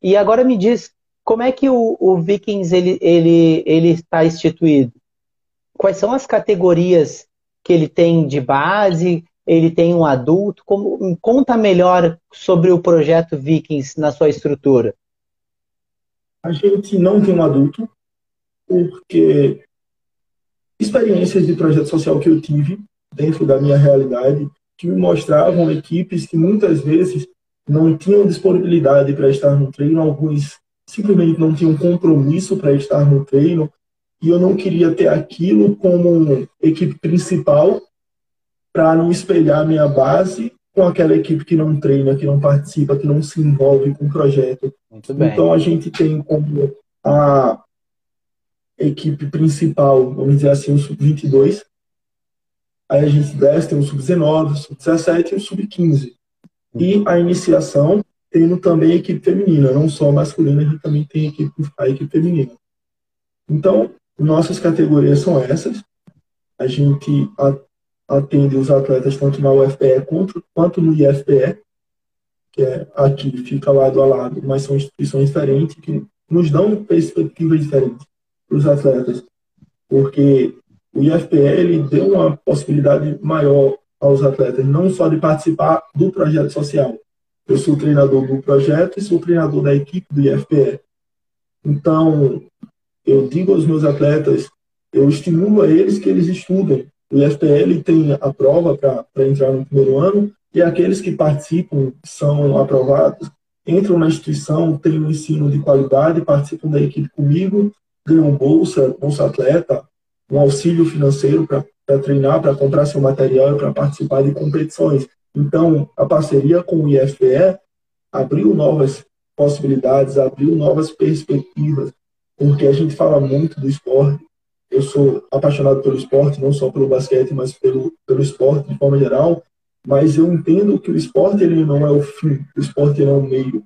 E agora me diz, como é que o, o Vikings ele, ele, ele está instituído? Quais são as categorias que ele tem de base? ele tem um adulto? Como, conta melhor sobre o projeto Vikings na sua estrutura.
A gente não tem um adulto, porque experiências de projeto social que eu tive dentro da minha realidade que me mostravam equipes que muitas vezes não tinham disponibilidade para estar no treino, alguns simplesmente não tinham compromisso para estar no treino, e eu não queria ter aquilo como equipe principal para não espelhar minha base com aquela equipe que não treina, que não participa, que não se envolve com o projeto. Então a gente tem como a equipe principal, vamos dizer assim, o sub-22. Aí a gente desce, tem o sub-19, o sub-17 e o sub-15. E a iniciação, tendo também equipe feminina, não só masculina, a gente também tem a equipe, a equipe feminina. Então, nossas categorias são essas. A gente atende os atletas tanto na UFPE quanto no IFPE, que é aqui, fica lado a lado, mas são instituições diferentes que nos dão perspectivas diferentes para os atletas, porque o IFPE ele deu uma possibilidade maior aos atletas, não só de participar do projeto social. Eu sou treinador do projeto e sou treinador da equipe do IFPE. Então, eu digo aos meus atletas, eu estimulo a eles que eles estudem, o IFPL tem a prova para entrar no primeiro ano e aqueles que participam são aprovados, entram na instituição, têm um ensino de qualidade, participam da equipe comigo, ganham bolsa, bolsa atleta, um auxílio financeiro para treinar, para comprar seu material e para participar de competições. Então, a parceria com o IFPE abriu novas possibilidades, abriu novas perspectivas, porque a gente fala muito do esporte, eu sou apaixonado pelo esporte, não só pelo basquete, mas pelo, pelo esporte de forma geral. Mas eu entendo que o esporte ele não é o fim, o esporte ele é o meio.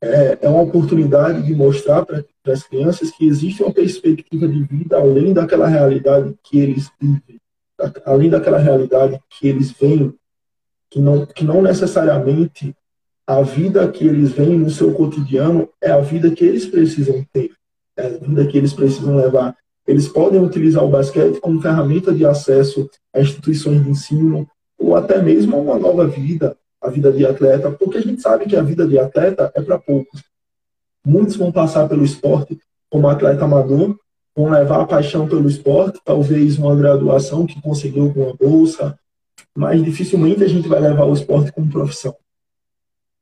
É, é uma oportunidade de mostrar para as crianças que existe uma perspectiva de vida além daquela realidade que eles vivem, além daquela realidade que eles veem, que não, que não necessariamente a vida que eles veem no seu cotidiano é a vida que eles precisam ter, é a vida que eles precisam levar. Eles podem utilizar o basquete como ferramenta de acesso a instituições de ensino ou até mesmo a uma nova vida, a vida de atleta, porque a gente sabe que a vida de atleta é para poucos. Muitos vão passar pelo esporte como atleta amador, vão levar a paixão pelo esporte, talvez uma graduação que conseguiu alguma bolsa, mas dificilmente a gente vai levar o esporte como profissão.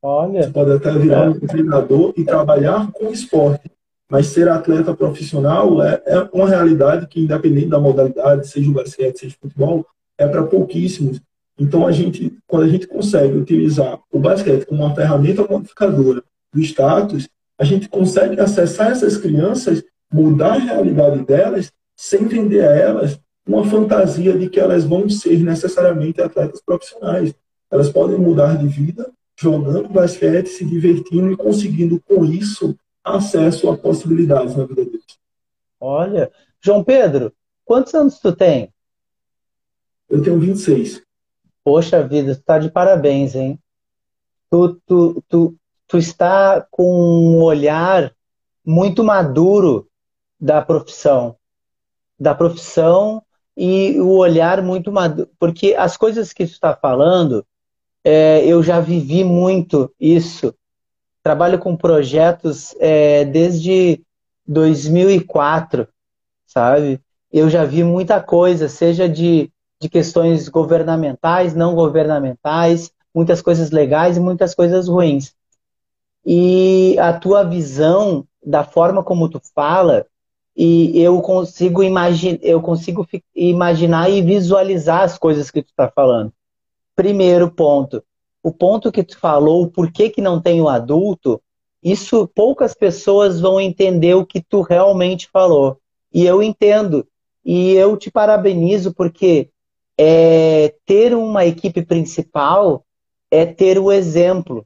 Olha. Você pode até virar um treinador e trabalhar com esporte, mas ser atleta profissional é, é uma realidade que, independente da modalidade, seja o basquete, seja o futebol, é para pouquíssimos. Então, a gente, quando a gente consegue utilizar o basquete como uma ferramenta modificadora do status, a gente consegue acessar essas crianças, mudar a realidade delas, sem vender a elas uma fantasia de que elas vão ser necessariamente atletas profissionais. Elas podem mudar de vida jogando basquete, se divertindo e conseguindo com isso acesso a possibilidades na vida deles.
Olha, João Pedro, quantos anos tu tem?
Eu tenho 26.
Poxa vida, tu tá de parabéns, hein? Tu, tu, tu, tu está com um olhar muito maduro da profissão. Da profissão e o olhar muito maduro. Porque as coisas que tu está falando, é, eu já vivi muito isso trabalho com projetos é, desde 2004, sabe? Eu já vi muita coisa, seja de, de questões governamentais, não governamentais, muitas coisas legais e muitas coisas ruins. E a tua visão da forma como tu fala, e eu consigo, imagi eu consigo imaginar e visualizar as coisas que tu está falando. Primeiro ponto, o ponto que tu falou, por que, que não tem o adulto, isso poucas pessoas vão entender o que tu realmente falou. E eu entendo. E eu te parabenizo porque é, ter uma equipe principal é ter o exemplo.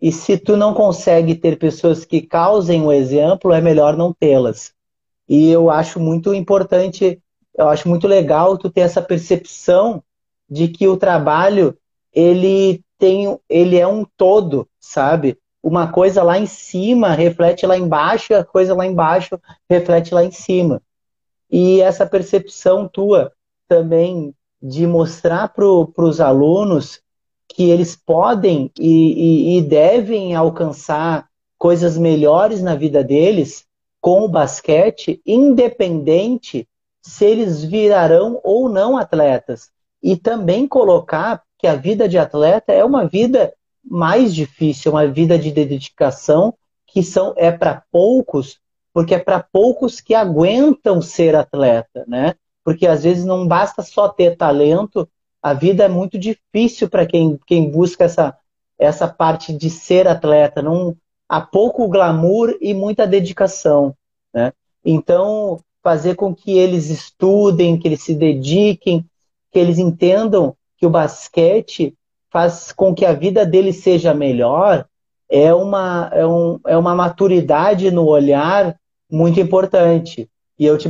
E se tu não consegue ter pessoas que causem o exemplo, é melhor não tê-las. E eu acho muito importante, eu acho muito legal tu ter essa percepção de que o trabalho ele tem, ele é um todo, sabe? Uma coisa lá em cima reflete lá embaixo, a coisa lá embaixo reflete lá em cima. E essa percepção tua também de mostrar para os alunos que eles podem e, e, e devem alcançar coisas melhores na vida deles com o basquete, independente se eles virarão ou não atletas. E também colocar que a vida de atleta é uma vida mais difícil, uma vida de dedicação que são é para poucos, porque é para poucos que aguentam ser atleta, né? Porque às vezes não basta só ter talento, a vida é muito difícil para quem, quem busca essa, essa parte de ser atleta. Não, há pouco glamour e muita dedicação. Né? Então, fazer com que eles estudem, que eles se dediquem, que eles entendam que o basquete faz com que a vida deles seja melhor, é uma, é, um, é uma maturidade no olhar muito importante. E eu te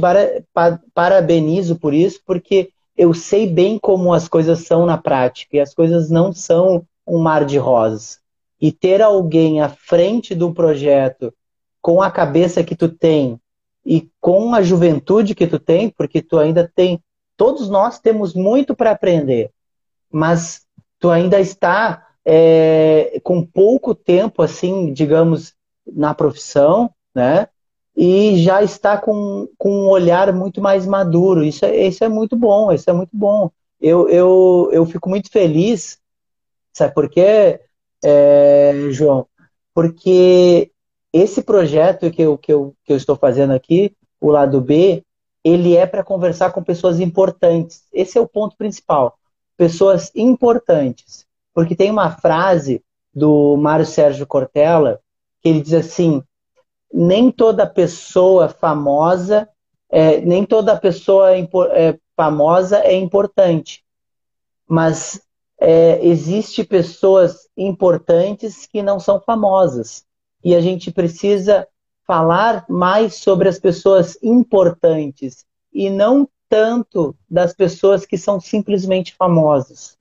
parabenizo por isso, porque eu sei bem como as coisas são na prática, e as coisas não são um mar de rosas. E ter alguém à frente do projeto com a cabeça que tu tem e com a juventude que tu tem, porque tu ainda tem, todos nós temos muito para aprender, mas tu ainda está é, com pouco tempo, assim, digamos, na profissão, né? E já está com, com um olhar muito mais maduro. Isso é, isso é muito bom, isso é muito bom. Eu, eu, eu fico muito feliz, sabe por quê, é, João? Porque esse projeto que eu, que, eu, que eu estou fazendo aqui, o lado B, ele é para conversar com pessoas importantes. Esse é o ponto principal. Pessoas importantes. Porque tem uma frase do Mário Sérgio Cortella que ele diz assim: nem toda pessoa famosa, é, nem toda pessoa é, famosa é importante, mas é, existe pessoas importantes que não são famosas e a gente precisa falar mais sobre as pessoas importantes e não tanto das pessoas que são simplesmente famosas.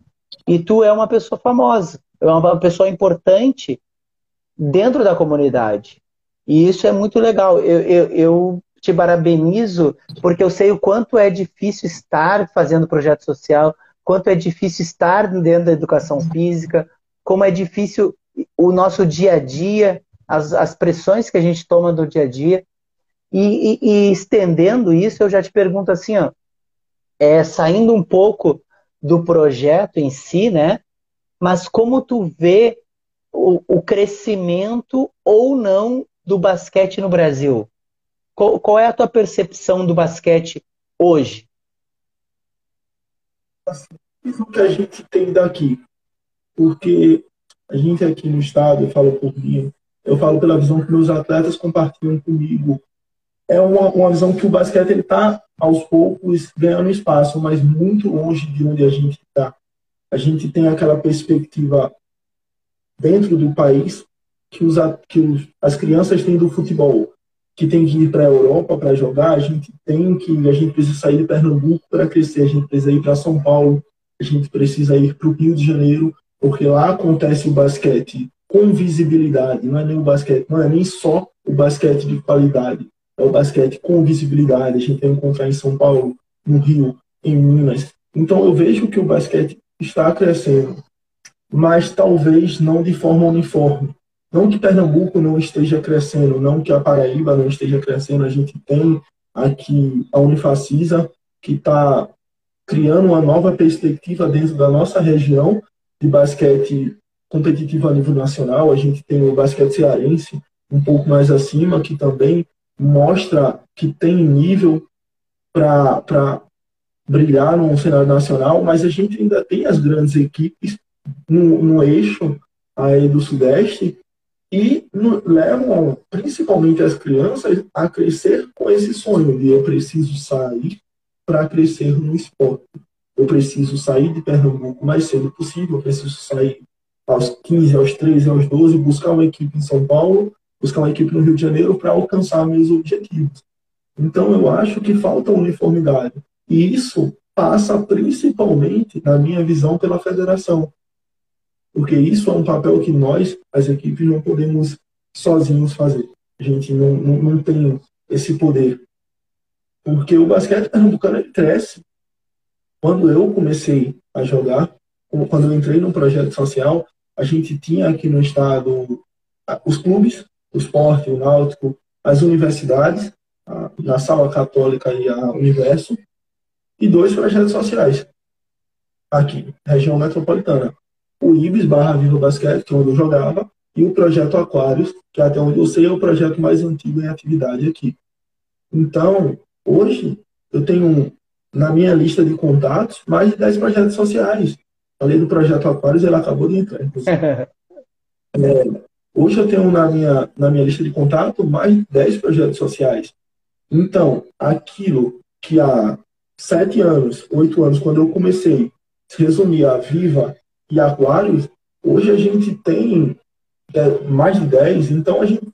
E tu é uma pessoa famosa, é uma pessoa importante dentro da comunidade. E isso é muito legal. Eu, eu, eu, te parabenizo porque eu sei o quanto é difícil estar fazendo projeto social, quanto é difícil estar dentro da educação física, como é difícil o nosso dia a dia, as, as pressões que a gente toma do dia a dia. E, e, e estendendo isso, eu já te pergunto assim, ó, é, saindo um pouco do projeto em si, né? Mas como tu vê o, o crescimento ou não do basquete no Brasil? Qual, qual é a tua percepção do basquete hoje?
Isso que a gente tem daqui. Porque a gente aqui no estado, eu falo por mim, eu falo pela visão que meus atletas compartilham comigo. É uma, uma visão que o basquete está, aos poucos, ganhando espaço, mas muito longe de onde a gente está. A gente tem aquela perspectiva dentro do país que, os, que os, as crianças têm do futebol, que tem que ir para a Europa para jogar, a gente tem que, a gente precisa sair de Pernambuco para crescer, a gente precisa ir para São Paulo, a gente precisa ir para o Rio de Janeiro, porque lá acontece o basquete com visibilidade, não é nem o basquete, não é nem só o basquete de qualidade, é o basquete com visibilidade, a gente tem que encontrar em São Paulo, no Rio, em Minas. Então eu vejo que o basquete está crescendo, mas talvez não de forma uniforme. Não que Pernambuco não esteja crescendo, não que a Paraíba não esteja crescendo, a gente tem aqui a Unifacisa, que está criando uma nova perspectiva dentro da nossa região, de basquete competitivo a nível nacional. A gente tem o basquete cearense um pouco mais acima, que também mostra que tem nível para brilhar no cenário nacional, mas a gente ainda tem as grandes equipes no, no eixo aí do Sudeste e levam principalmente as crianças a crescer com esse sonho de eu preciso sair para crescer no esporte. Eu preciso sair de Pernambuco o mais cedo possível, eu preciso sair aos 15, aos 13, aos 12, buscar uma equipe em São Paulo, buscar uma equipe no Rio de Janeiro para alcançar meus objetivos. Então eu acho que falta uniformidade. E isso passa principalmente, na minha visão, pela federação. Porque isso é um papel que nós, as equipes, não podemos sozinhos fazer. A gente não, não, não tem esse poder. Porque o basquete pernambucano cresce. Quando eu comecei a jogar, quando eu entrei no projeto social, a gente tinha aqui no estado os clubes, o esporte, o náutico, as universidades, na Sala Católica e a Universo, e dois projetos sociais aqui, região metropolitana o Ibis barra Viva Basquete, que é onde eu jogava, e o projeto Aquários, que até onde eu sei é o projeto mais antigo em atividade aqui. Então, hoje, eu tenho na minha lista de contatos mais de 10 projetos sociais. Além do projeto Aquários, ele acabou de entrar, (laughs) é, hoje eu tenho na minha, na minha lista de contato mais de 10 projetos sociais. Então, aquilo que há sete anos, oito anos, quando eu comecei, se resumia a Viva e Aquários, hoje a gente tem é, mais de 10, então a, gente,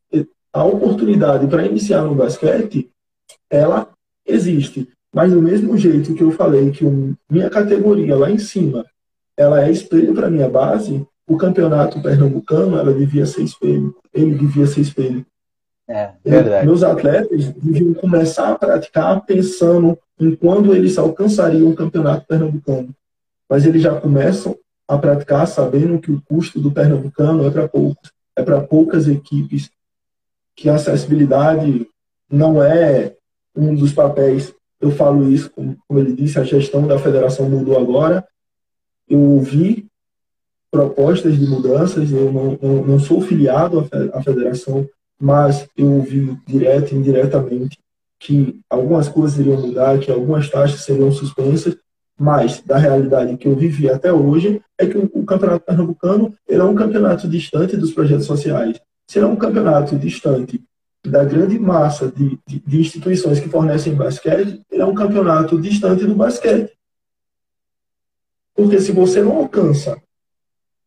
a oportunidade para iniciar no basquete, ela existe. Mas do mesmo jeito que eu falei que minha categoria lá em cima, ela é espelho para minha base, o campeonato pernambucano, ela devia ser espelho. Ele devia ser espelho.
É, verdade.
Meus atletas deviam começar a praticar pensando em quando eles alcançariam o campeonato pernambucano. Mas eles já começam a praticar sabendo que o custo do pernambucano é para poucos, é para poucas equipes, que a acessibilidade não é um dos papéis. Eu falo isso, como, como ele disse, a gestão da federação mudou agora. Eu ouvi propostas de mudanças, eu não, não, não sou filiado à federação, mas eu ouvi direto e indiretamente que algumas coisas iriam mudar, que algumas taxas seriam suspensas, mas da realidade que eu vivi até hoje é que o, Campeonato Pernambucano ele é um campeonato distante dos projetos sociais. Se é um campeonato distante da grande massa de, de, de, instituições que fornecem basquete, ele é um campeonato distante do basquete. Porque se você não alcança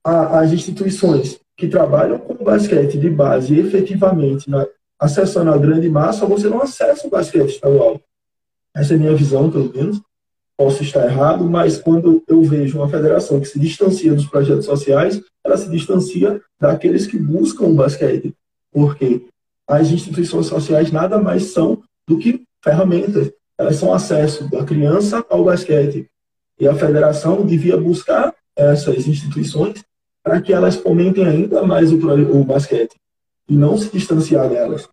a, as instituições que trabalham com basquete de base efetivamente, na, acessando a grande massa, você não acessa o basquete estadual. Essa é a minha visão, pelo menos posso estar errado, mas quando eu vejo uma federação que se distancia dos projetos sociais, ela se distancia daqueles que buscam o basquete, porque as instituições sociais nada mais são do que ferramentas, elas são acesso da criança ao basquete. E a federação devia buscar essas instituições para que elas fomentem ainda mais o, o basquete e não se distanciar delas.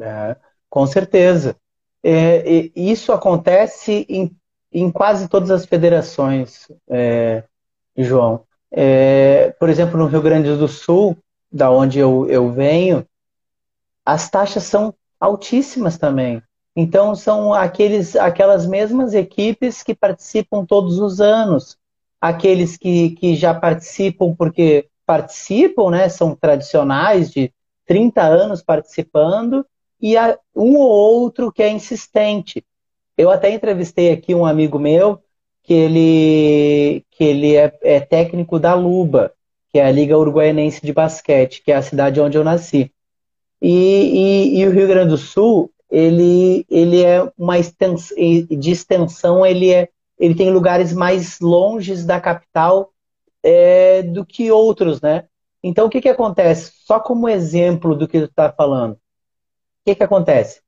É, com certeza. É, isso acontece em em quase todas as federações, é, João. É, por exemplo, no Rio Grande do Sul, da onde eu, eu venho, as taxas são altíssimas também. Então, são aqueles, aquelas mesmas equipes que participam todos os anos. Aqueles que, que já participam porque participam, né, são tradicionais, de 30 anos participando, e um ou outro que é insistente. Eu até entrevistei aqui um amigo meu que ele, que ele é, é técnico da Luba, que é a Liga Uruguaianense de Basquete, que é a cidade onde eu nasci. E, e, e, o Rio Grande do Sul, ele, ele é uma extensão, de extensão, ele, é, ele tem lugares mais longes da capital é, do que outros, né? Então, o que, que acontece? Só como exemplo do que tu está falando. O que, que acontece?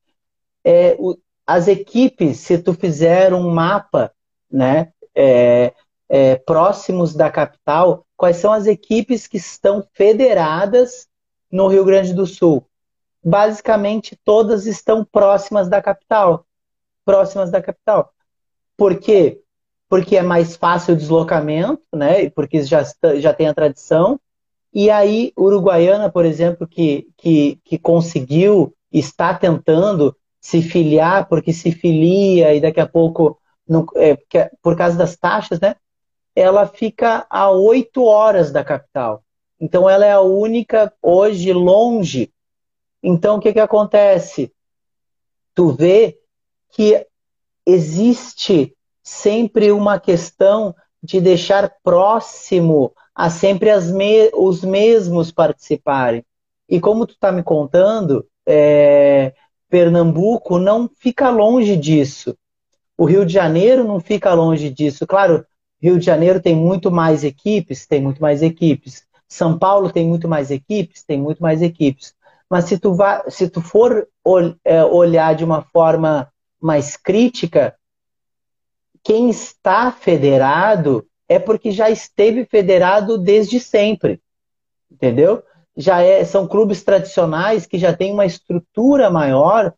É, o, as equipes, se tu fizer um mapa, né, é, é, próximos da capital, quais são as equipes que estão federadas no Rio Grande do Sul? Basicamente, todas estão próximas da capital. Próximas da capital. Por quê? porque é mais fácil o deslocamento, né? Porque já, já tem a tradição. E aí, Uruguaiana, por exemplo, que, que, que conseguiu, está tentando se filiar, porque se filia e daqui a pouco, é, é, por causa das taxas, né? Ela fica a oito horas da capital. Então, ela é a única hoje longe. Então, o que, que acontece? Tu vê que existe sempre uma questão de deixar próximo a sempre me os mesmos participarem. E como tu está me contando, é, Pernambuco não fica longe disso. O Rio de Janeiro não fica longe disso. Claro, Rio de Janeiro tem muito mais equipes, tem muito mais equipes. São Paulo tem muito mais equipes, tem muito mais equipes. Mas se tu, vai, se tu for é, olhar de uma forma mais crítica, quem está federado é porque já esteve federado desde sempre. Entendeu? Já é, são clubes tradicionais que já têm uma estrutura maior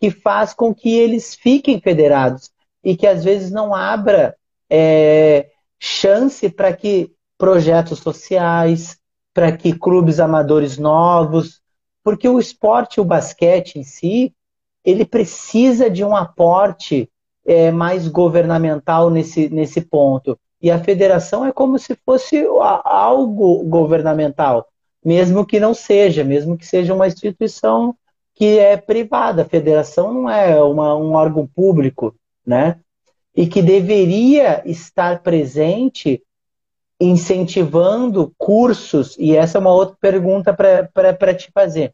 que faz com que eles fiquem federados e que às vezes não abra é, chance para que projetos sociais, para que clubes amadores novos, porque o esporte, o basquete em si, ele precisa de um aporte é, mais governamental nesse, nesse ponto. E a federação é como se fosse algo governamental, mesmo que não seja, mesmo que seja uma instituição que é privada. A federação não é uma, um órgão público, né? E que deveria estar presente incentivando cursos, e essa é uma outra pergunta para te fazer.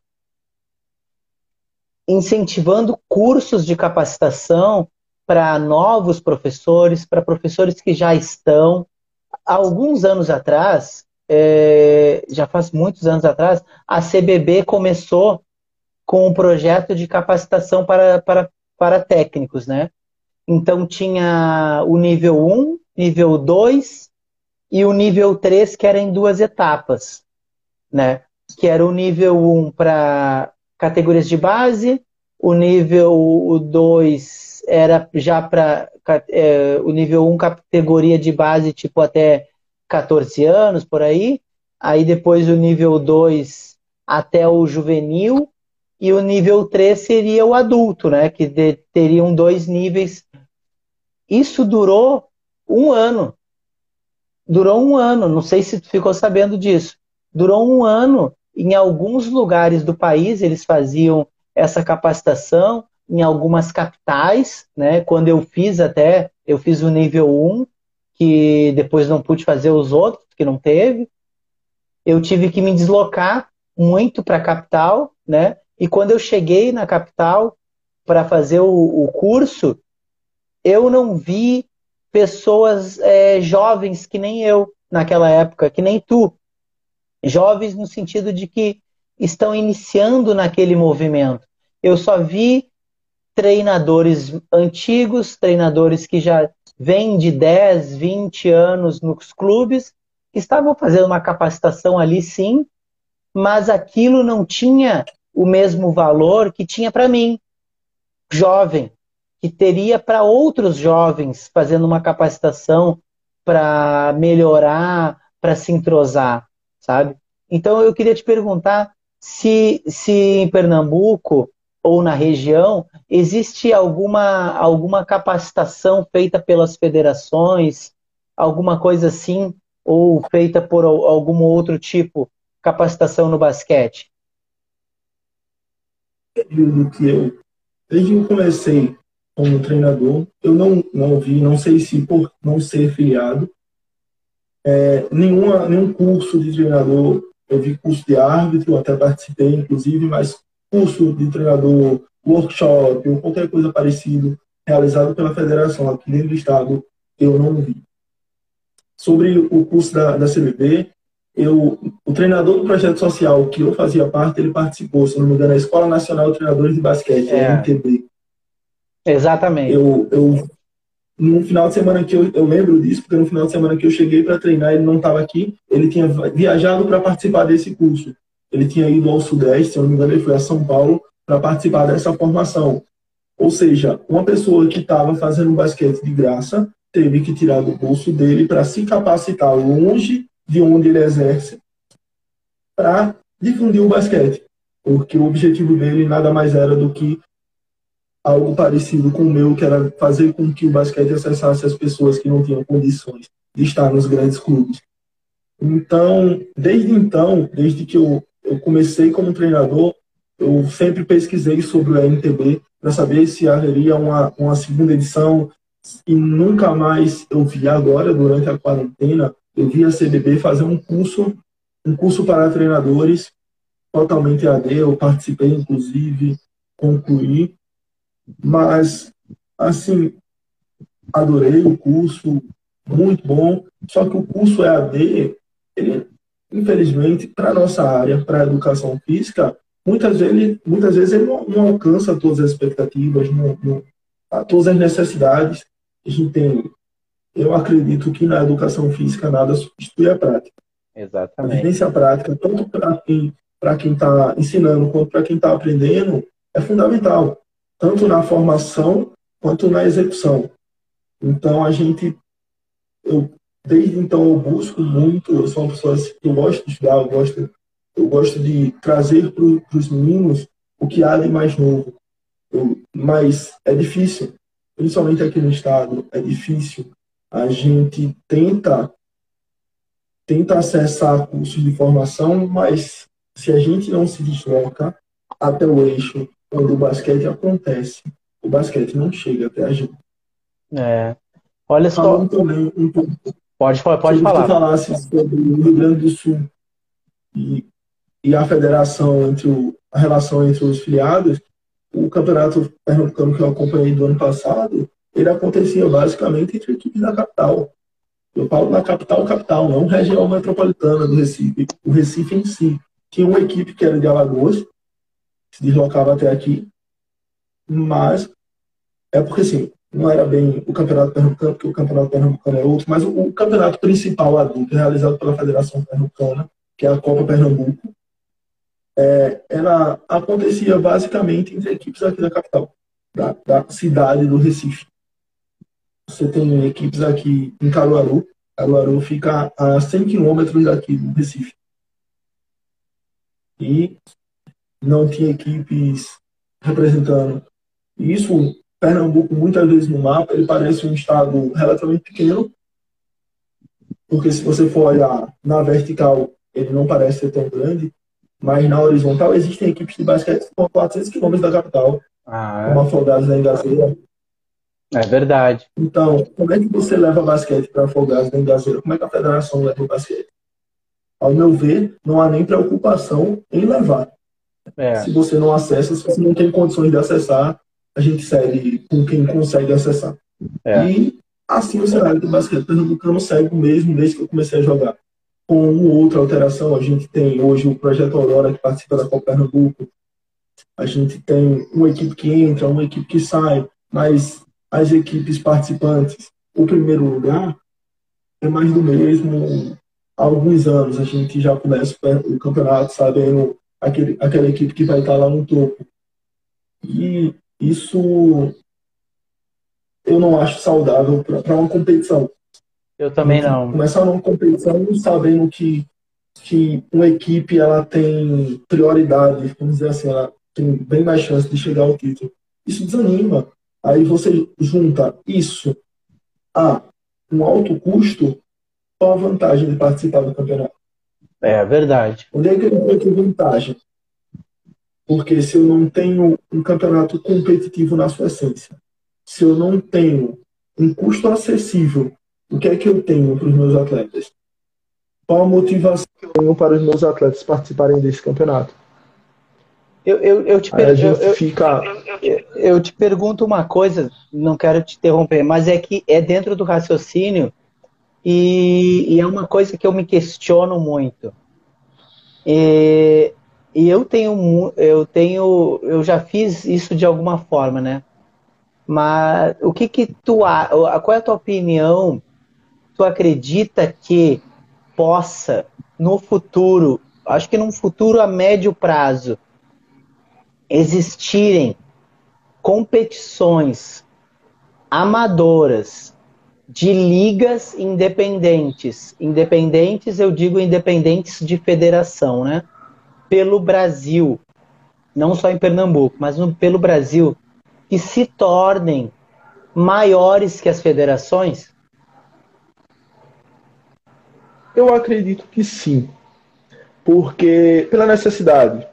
Incentivando cursos de capacitação para novos professores, para professores que já estão. Há alguns anos atrás, é, já faz muitos anos atrás, a CBB começou com um projeto de capacitação para, para, para técnicos, né? Então tinha o nível 1, nível 2 e o nível 3, que era em duas etapas, né? Que era o nível 1 para categorias de base, o nível 2 era já para é, o nível 1 categoria de base, tipo até 14 anos, por aí. Aí depois o nível 2 até o juvenil. E o nível 3 seria o adulto, né? Que de, teriam dois níveis. Isso durou um ano. Durou um ano. Não sei se tu ficou sabendo disso. Durou um ano. Em alguns lugares do país eles faziam essa capacitação em algumas capitais, né? Quando eu fiz até, eu fiz o nível 1, que depois não pude fazer os outros, que não teve. Eu tive que me deslocar muito para a capital, né? E quando eu cheguei na capital para fazer o, o, curso, eu não vi pessoas é, jovens que nem eu naquela época, que nem tu. Jovens no sentido de que estão iniciando naquele movimento. Eu só vi treinadores antigos, treinadores que já vêm de 10, 20 anos nos clubes, estavam fazendo uma capacitação ali sim, mas aquilo não tinha o mesmo valor que tinha para mim, jovem, que teria para outros jovens fazendo uma capacitação para melhorar, para se entrosar, sabe? Então eu queria te perguntar se, se em Pernambuco ou na região, existe alguma, alguma capacitação feita pelas federações, alguma coisa assim, ou feita por algum outro tipo, capacitação no basquete?
Que eu, desde que eu comecei como treinador, eu não, não vi, não sei se por não ser filiado, é, nenhuma, nenhum curso de treinador, eu vi curso de árbitro, até participei, inclusive, mas curso de treinador, workshop ou qualquer coisa parecida realizado pela federação aqui dentro do estado, eu não vi. Sobre o curso da, da CBB, eu, o treinador do projeto social que eu fazia parte, ele participou, se não me engano, da Escola Nacional de Treinadores de Basquete, é. MTB.
Exatamente.
Eu, eu, no final de semana que eu, eu lembro disso, porque no final de semana que eu cheguei para treinar, ele não estava aqui, ele tinha viajado para participar desse curso. Ele tinha ido ao Sudeste, se eu não me engano, ele foi a São Paulo para participar dessa formação. Ou seja, uma pessoa que estava fazendo basquete de graça teve que tirar do bolso dele para se capacitar longe de onde ele exerce para difundir o basquete, porque o objetivo dele nada mais era do que algo parecido com o meu, que era fazer com que o basquete acessasse as pessoas que não tinham condições de estar nos grandes clubes. Então, desde então, desde que eu, eu comecei como treinador, eu sempre pesquisei sobre o NTB para saber se haveria uma, uma segunda edição e nunca mais eu vi. Agora, durante a quarentena, eu vi a CBB fazer um curso, um curso para treinadores totalmente AD, eu participei, inclusive, concluí, mas, assim, adorei o curso, muito bom, só que o curso EAD, ele, infelizmente, para a nossa área, para a educação física, muitas vezes, muitas vezes ele não, não alcança todas as expectativas, não, não, todas as necessidades que a gente tem. Eu acredito que na educação física nada substitui a prática.
Exatamente.
A vivência prática, tanto para quem para quem está ensinando quanto para quem está aprendendo, é fundamental, tanto na formação quanto na execução. Então a gente, eu desde então eu busco muito, eu sou uma pessoa assim, que eu gosto de estudar, eu gosto eu gosto de trazer para os meninos o que há de mais novo. Eu, mas é difícil, principalmente aqui no estado, é difícil. A gente tenta tenta acessar cursos de formação, mas se a gente não se desloca até o eixo onde o basquete acontece, o basquete não chega até a gente.
É. Olha só. Falando
também um pouco.
Pode, pode, pode falar. Se
falasse sobre o Rio Grande do Sul e e a federação entre o, a relação entre os filiados, o campeonato pernambucano que eu acompanhei do ano passado, ele acontecia basicamente entre equipes da capital. Eu falo na capital, capital, não região metropolitana do Recife. O Recife em si tinha uma equipe que era de Alagoas, que se deslocava até aqui, mas é porque assim, não era bem o campeonato pernambucano, porque o campeonato pernambucano é outro, mas o, o campeonato principal adulto realizado pela Federação Pernambucana, que é a Copa Pernambuco, é, ela acontecia basicamente entre equipes aqui da capital, da, da, cidade do Recife. Você tem equipes aqui em Caruaru. Caruaru fica a 100 quilômetros daqui do Recife. E não tinha equipes representando. Isso, Pernambuco, muitas vezes no mapa, ele parece um estado relativamente pequeno, porque se você for olhar na vertical, ele não parece ser tão grande, mas na horizontal existem equipes de basquete que estão a 400 quilômetros da capital, ah, é? como Afogados da Engazeira.
É verdade.
Então, como é que você leva basquete para Afogados da Engazeira? Como é que a federação leva o basquete? Ao meu ver, não há nem preocupação em levar. É. Se você não acessa, se você não tem condições de acessar, a gente segue com quem consegue acessar. É. E assim o cenário do basquete pernambucano segue o mesmo desde que eu comecei a jogar com outra alteração. A gente tem hoje o Projeto Aurora, que participa da Copa Pernambuco. A gente tem uma equipe que entra, uma equipe que sai, mas as equipes participantes, o primeiro lugar, é mais do mesmo. Há alguns anos a gente já começa o campeonato sabendo aquele, aquela equipe que vai estar lá no topo. E isso eu não acho saudável para uma competição.
Eu também não.
Começar uma competição sabendo que, que uma equipe ela tem prioridade, vamos dizer assim, ela tem bem mais chance de chegar ao título. Isso desanima. Aí você junta isso a um alto custo, qual a vantagem de participar do campeonato?
É verdade.
Onde é que eu tenho vantagem? Porque se eu não tenho um campeonato competitivo na sua essência, se eu não tenho um custo acessível o que é que eu tenho para os meus atletas? Qual a motivação que eu tenho para os meus atletas participarem desse campeonato?
Eu, eu, eu, te, per... eu, fica... eu, te pergunto uma coisa, não quero te interromper, mas é que é dentro do raciocínio e, e é uma coisa que eu me questiono muito. E, e eu tenho, eu tenho, eu já fiz isso de alguma forma, né? Mas o que que tu, qual é a tua opinião tu acredita que possa, no futuro, acho que num futuro a médio prazo, existirem competições amadoras de ligas independentes. Independentes, eu digo independentes de federação, né? Pelo Brasil, não só em Pernambuco, mas no, pelo Brasil, que se tornem maiores que as federações?
Eu acredito que sim, porque pela necessidade,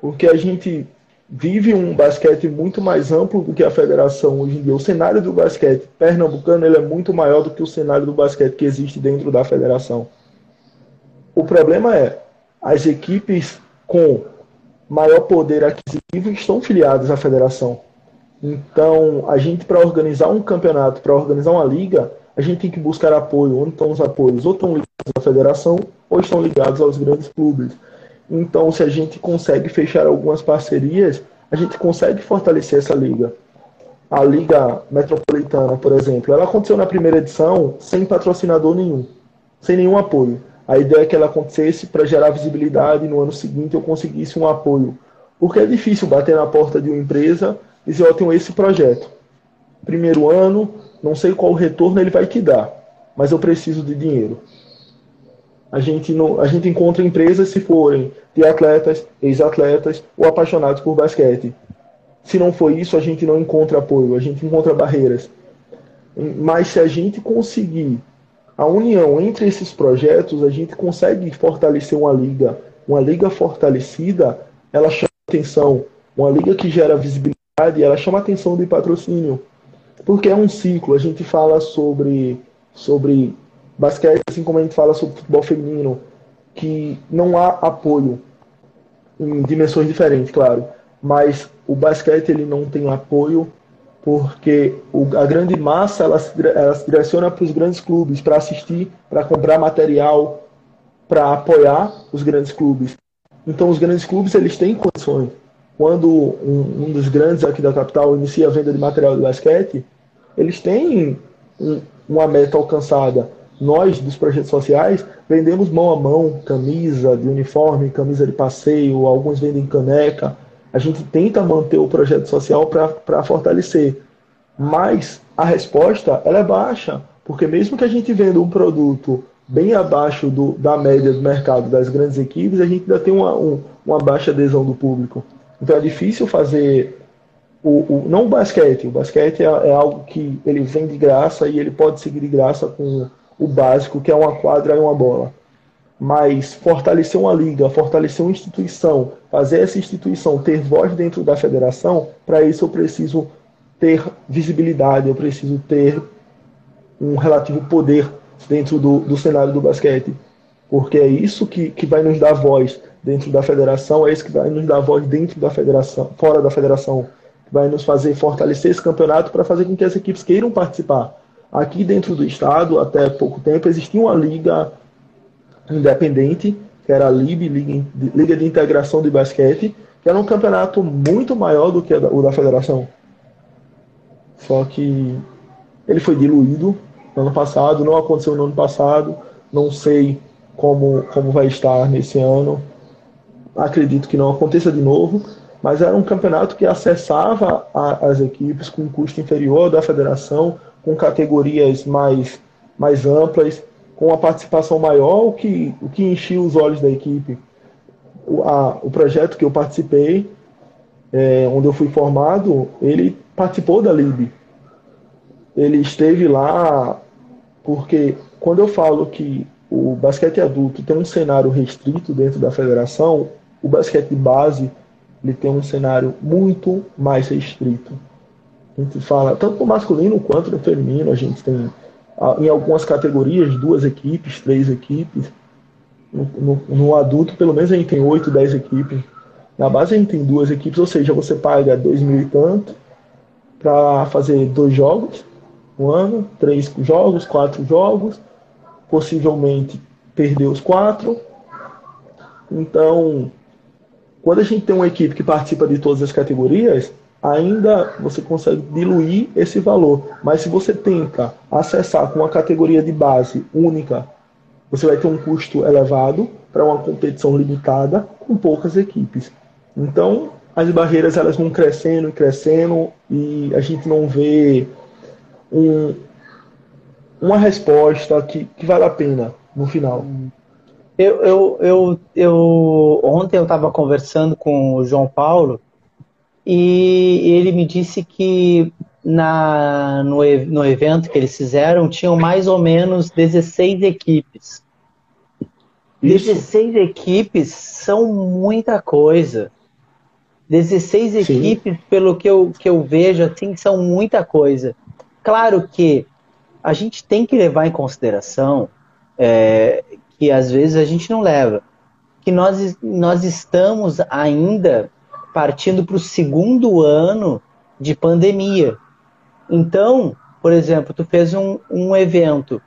porque a gente vive um basquete muito mais amplo do que a federação hoje em dia. O cenário do basquete pernambucano ele é muito maior do que o cenário do basquete que existe dentro da federação. O problema é as equipes com maior poder aquisitivo estão filiadas à federação. Então, a gente para organizar um campeonato, para organizar uma liga, a gente tem que buscar apoio. Onde estão os apoios? Ou estão ligados à federação ou estão ligados aos grandes clubes. Então, se a gente consegue fechar algumas parcerias, a gente consegue fortalecer essa liga. A Liga Metropolitana, por exemplo, ela aconteceu na primeira edição sem patrocinador nenhum, sem nenhum apoio. A ideia é que ela acontecesse para gerar visibilidade e no ano seguinte eu conseguisse um apoio. Porque é difícil bater na porta de uma empresa e dizer, eu tenho esse projeto. Primeiro ano, não sei qual retorno ele vai te dar, mas eu preciso de dinheiro. A gente, não, a gente encontra empresas se forem de atletas, ex-atletas ou apaixonados por basquete. Se não for isso, a gente não encontra apoio, a gente encontra barreiras. Mas se a gente conseguir a união entre esses projetos, a gente consegue fortalecer uma liga. Uma liga fortalecida, ela chama atenção. Uma liga que gera visibilidade, ela chama atenção de patrocínio. Porque é um ciclo. A gente fala sobre, sobre basquete, assim como a gente fala sobre futebol feminino, que não há apoio em dimensões diferentes, claro, mas o basquete ele não tem apoio porque o, a grande massa ela se, ela se direciona para os grandes clubes para assistir, para comprar material, para apoiar os grandes clubes. Então os grandes clubes eles têm condições. Quando um, um dos grandes aqui da capital inicia a venda de material de basquete, eles têm um, uma meta alcançada nós, dos projetos sociais, vendemos mão a mão, camisa de uniforme, camisa de passeio, alguns vendem caneca. A gente tenta manter o projeto social para fortalecer. Mas a resposta ela é baixa, porque mesmo que a gente venda um produto bem abaixo do, da média do mercado das grandes equipes, a gente ainda tem uma, um, uma baixa adesão do público. Então é difícil fazer o, o, não o basquete. O basquete é, é, algo que ele vem de graça e ele pode seguir de graça com o básico, que é uma quadra e uma bola. Mas fortalecer uma liga, fortalecer uma instituição, fazer essa instituição ter voz dentro da federação, para isso eu preciso ter visibilidade, eu preciso ter um relativo poder dentro do, do cenário do basquete. Porque é isso que, que vai nos dar voz dentro da federação, é isso que vai nos dar voz dentro da federação, fora da federação, vai nos fazer fortalecer esse campeonato para fazer com que as equipes queiram participar. Aqui dentro do estado, até pouco tempo, existia uma liga independente, que era a LIB, Liga de Integração de Basquete, que era um campeonato muito maior do que o da federação. Só que ele foi diluído no ano passado, não aconteceu no ano passado, não sei como, como vai estar nesse ano. Acredito que não aconteça de novo, mas era um campeonato que acessava a, as equipes com um custo inferior da federação, com categorias mais, mais amplas, com uma participação maior, o que, o que enchia os olhos da equipe. O, a, o projeto que eu participei, é, onde eu fui formado, ele participou da LIB. Ele esteve lá porque quando eu falo que o basquete adulto tem um cenário restrito dentro da federação, o basquete de base ele tem um cenário muito mais restrito. A gente fala tanto no masculino quanto no feminino, a gente tem em algumas categorias duas equipes, três equipes. No, no, no adulto, pelo menos a gente tem oito, dez equipes. Na base a gente tem duas equipes, ou seja, você paga dois mil e tanto para fazer dois jogos no ano, três jogos, quatro jogos, possivelmente perder os quatro. Então, quando a gente tem uma equipe que participa de todas as categorias, ainda você consegue diluir esse valor. Mas se você tenta acessar com uma categoria de base única, você vai ter um custo elevado para uma competição limitada com poucas equipes. Então, as barreiras elas vão crescendo e crescendo e a gente não vê um, uma resposta que, que vale a pena no final.
Eu, eu, eu, eu ontem eu estava conversando com o João Paulo e ele me disse que na, no, no evento que eles fizeram tinham mais ou menos 16 equipes. Isso. 16 equipes são muita coisa. 16 Sim. equipes, pelo que eu, que eu vejo, assim, são muita coisa. Claro que a gente tem que levar em consideração é, que às vezes a gente não leva, que nós, nós estamos ainda partindo para o segundo ano de pandemia. Então, por exemplo, tu fez um, um evento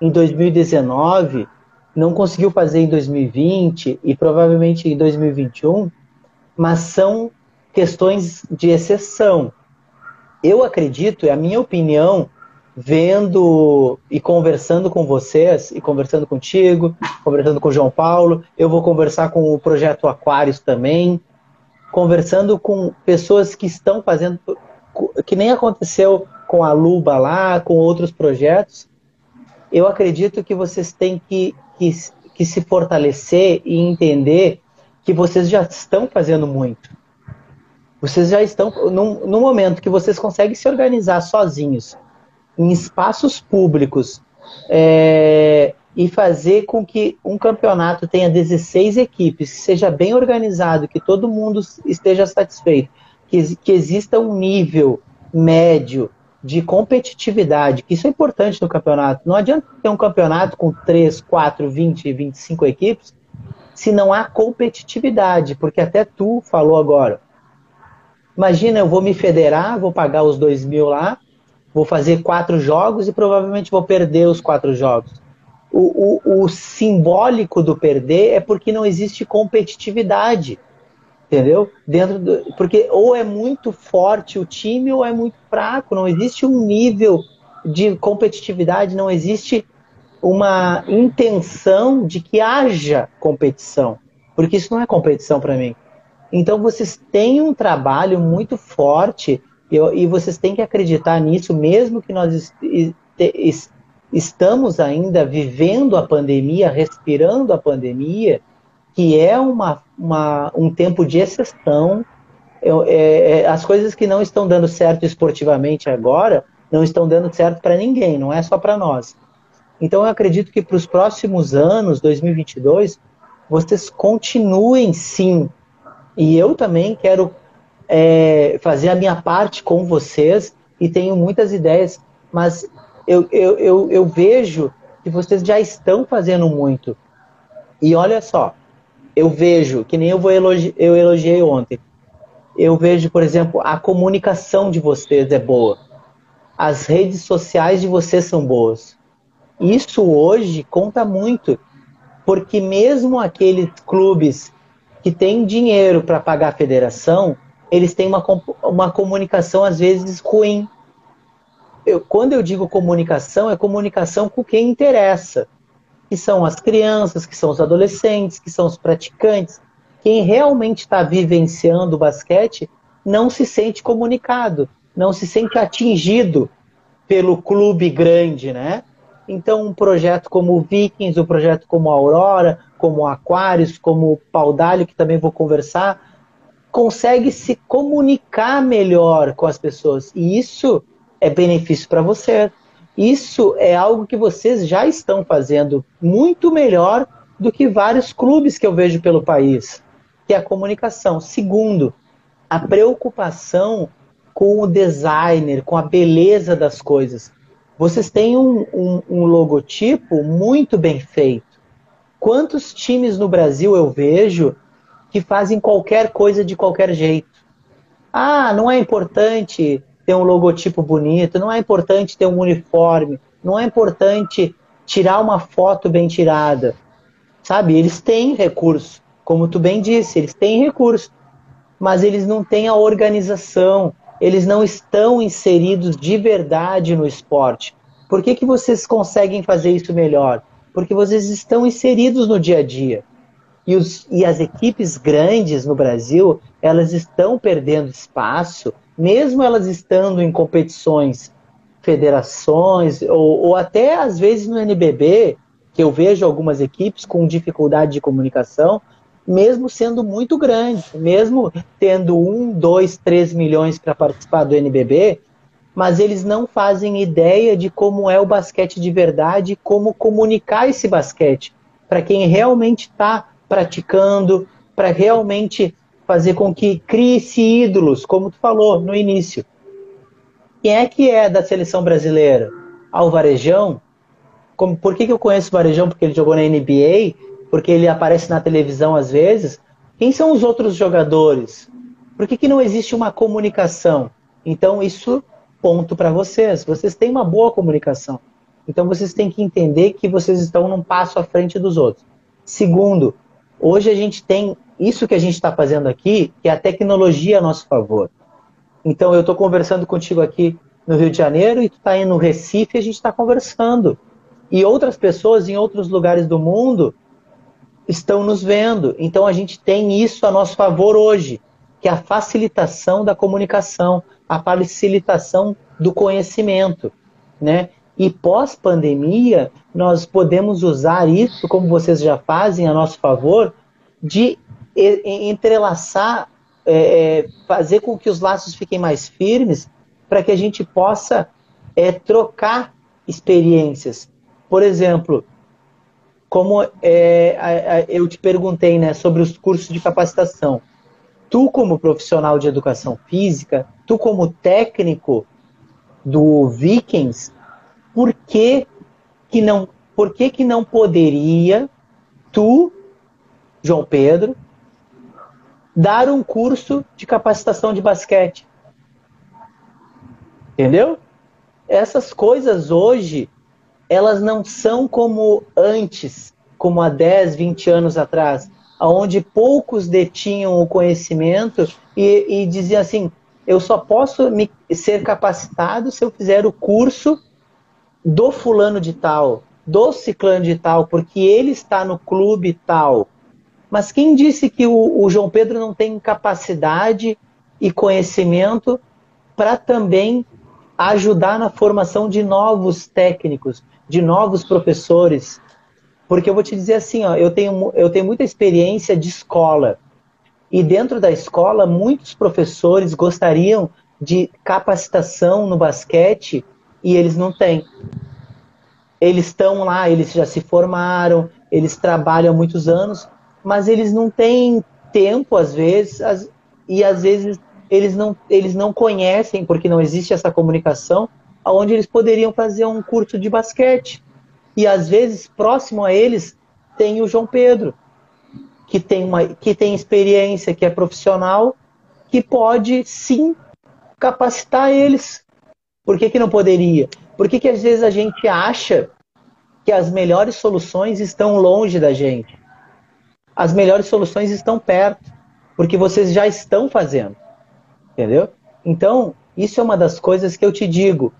em 2019, não conseguiu fazer em 2020 e provavelmente em 2021, mas são questões de exceção. Eu acredito, é a minha opinião, vendo e conversando com vocês, e conversando contigo, conversando com o João Paulo, eu vou conversar com o Projeto Aquários também, conversando com pessoas que estão fazendo, que nem aconteceu com a Luba lá, com outros projetos. Eu acredito que vocês têm que, que, que se fortalecer e entender que vocês já estão fazendo muito. Vocês já estão, no, no momento que vocês conseguem se organizar sozinhos, em espaços públicos, é, e fazer com que um campeonato tenha 16 equipes, seja bem organizado, que todo mundo esteja satisfeito, que, que exista um nível médio de competitividade, que isso é importante no campeonato. Não adianta ter um campeonato com 3, 4, 20, 25 equipes se não há competitividade, porque até tu falou agora. Imagina, eu vou me federar, vou pagar os dois mil lá, vou fazer quatro jogos e provavelmente vou perder os quatro jogos o, o, o simbólico do perder é porque não existe competitividade entendeu? Dentro do, porque ou é muito forte o time ou é muito fraco, não existe um nível de competitividade, não existe uma intenção de que haja competição, porque isso não é competição para mim. Então vocês têm um trabalho muito forte e, e, vocês têm que acreditar nisso, mesmo que nós estamos ainda vivendo a pandemia, respirando a pandemia, que é uma, uma um tempo de exceção. É, é, as coisas que não estão dando certo esportivamente agora não estão dando certo para ninguém, não é só para nós. Então eu acredito que para os próximos anos, 2022, vocês continuem sim. E eu também quero é, fazer a minha parte com vocês e tenho muitas ideias, mas eu, eu, eu, eu vejo que vocês já estão fazendo muito. E olha só, eu vejo, que nem eu, vou elogi eu elogiei ontem, eu vejo, por exemplo, a comunicação de vocês é boa. As redes sociais de vocês são boas. Isso hoje conta muito, porque mesmo aqueles clubes que têm dinheiro para pagar a federação, eles têm uma, uma comunicação às vezes ruim eu, quando eu digo comunicação, é comunicação com quem interessa, que são as crianças, que são os adolescentes, que são os praticantes. Quem realmente está vivenciando o basquete não se sente comunicado, não se sente atingido pelo clube grande, né? Então, um projeto como o Vikings, um projeto como a Aurora, como o Aquários, como o Paudalho, que também vou conversar, consegue se comunicar melhor com as pessoas. E isso é benefício para você. Isso é algo que vocês já estão fazendo muito melhor do que vários clubes que eu vejo pelo país, que é a comunicação. Segundo, a preocupação com o designer, com a beleza das coisas. Vocês têm um, um, um logotipo muito bem feito. Quantos times no Brasil eu vejo que fazem qualquer coisa de qualquer jeito? Ah, não é importante ter um logotipo bonito, não é importante ter um uniforme, não é importante tirar uma foto bem tirada. Sabe? Eles têm recurso, como tu bem disse, eles têm recurso, mas eles não têm a organização, eles não estão inseridos de verdade no esporte. Por que, que vocês conseguem fazer isso melhor? Porque vocês estão inseridos no dia a dia. E, os, e as equipes grandes no Brasil, elas estão perdendo espaço mesmo elas estando em competições federações, ou, ou até às vezes no NBB, que eu vejo algumas equipes com dificuldade de comunicação, mesmo sendo muito grande, mesmo tendo um, dois, três milhões para participar do NBB, mas eles não fazem ideia de como é o basquete de verdade, como comunicar esse basquete para quem realmente está praticando, para realmente fazer com que crie-se ídolos, como tu falou no início. Quem é que é da seleção brasileira? Ah, o Varejão? Como, por que, que eu conheço o Varejão? Porque ele jogou na NBA, porque ele aparece na televisão às vezes. Quem são os outros jogadores? Por que, que não existe uma comunicação? Então, isso, ponto para vocês. Vocês têm uma boa comunicação. Então, vocês têm que entender que vocês estão num passo à frente dos outros. Segundo, hoje a gente tem isso que a gente está fazendo aqui, é a tecnologia a nosso favor. Então, eu estou conversando contigo aqui no Rio de Janeiro e tu está indo no Recife e a gente está conversando. E outras pessoas em outros lugares do mundo estão nos vendo. Então, a gente tem isso a nosso favor hoje, que é a facilitação da comunicação, a facilitação do conhecimento, né? E pós-pandemia, nós podemos usar isso, como vocês já fazem a nosso favor, de entrelaçar é, é, fazer com que os laços fiquem mais firmes para que a gente possa é, trocar experiências. Por exemplo, como é, a, a, eu te perguntei né, sobre os cursos de capacitação. Tu, como profissional de educação física, tu, como técnico do Vikings, por que, que, não, por que, que não poderia tu, João Pedro, dar um curso de capacitação de basquete. Entendeu? Essas coisas hoje, elas não são como antes, como há 10, 20 anos atrás, onde poucos detinham o conhecimento e, e diziam assim: eu só posso me, ser capacitado se eu fizer o curso do fulano de tal, do ciclano de tal, porque ele está no clube tal. Mas quem disse que o, o João Pedro não tem capacidade e conhecimento para também ajudar na formação de novos técnicos, de novos professores? Porque eu vou te dizer assim, ó, eu, tenho, eu tenho muita experiência de escola. E dentro da escola, muitos professores gostariam de capacitação no basquete e eles não têm. Eles estão lá, eles já se formaram, eles trabalham há muitos anos, mas eles não têm tempo, às vezes, as, e às vezes eles não, eles não conhecem, porque não existe essa comunicação, aonde eles poderiam fazer um curso de basquete. E às vezes, próximo a eles, tem o João Pedro, que tem, uma, que tem experiência, que é profissional, que pode sim capacitar eles. Por que, que não poderia? Por que, que às vezes a gente acha que as melhores soluções estão longe da gente? As melhores soluções estão perto, porque vocês já estão fazendo. Entendeu? Então, isso é uma das coisas que eu te digo.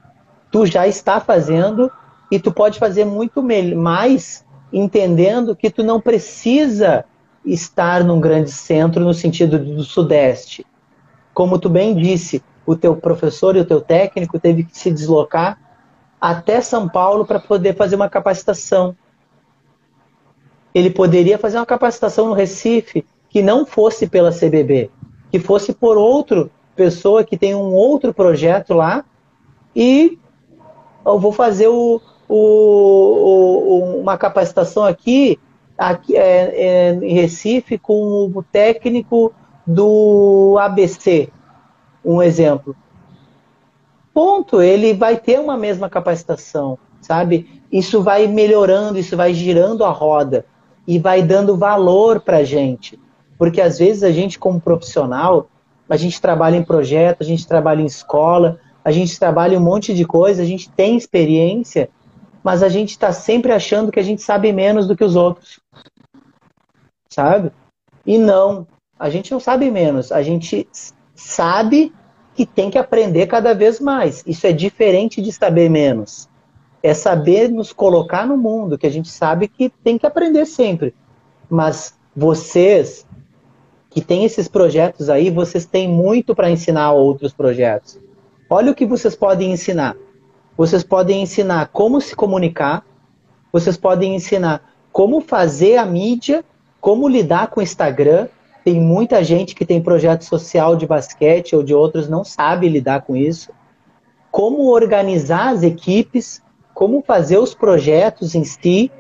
Tu já está fazendo e tu pode fazer muito mais entendendo que tu não precisa estar num grande centro no sentido do sudeste. Como tu bem disse, o teu professor e o teu técnico teve que se deslocar até São Paulo para poder fazer uma capacitação ele poderia fazer uma capacitação no Recife que não fosse pela CBB, que fosse por outra pessoa que tem um outro projeto lá e eu vou fazer o, o, o uma capacitação aqui, aqui é, é, em Recife com o técnico do ABC, um exemplo. Ponto, ele vai ter uma mesma capacitação, sabe? Isso vai melhorando, isso vai girando a roda e vai dando valor para a gente. Porque às vezes a gente, como profissional, a gente trabalha em projeto, a gente trabalha em escola, a gente trabalha um monte de coisa, a gente tem experiência, mas a gente está sempre achando que a gente sabe menos do que os outros. Sabe? E não, a gente não sabe menos, a gente sabe que tem que aprender cada vez mais. Isso é diferente de saber menos é saber nos colocar no mundo, que a gente sabe que tem que aprender sempre. Mas vocês que têm esses projetos aí, vocês têm muito para ensinar a outros projetos. Olha o que vocês podem ensinar. vocês podem ensinar como se comunicar, vocês podem ensinar como fazer a mídia, como lidar com o Instagram. Tem muita gente que tem projeto social de basquete ou de outros não sabe lidar com isso. Como organizar as equipes, como fazer os projetos em si,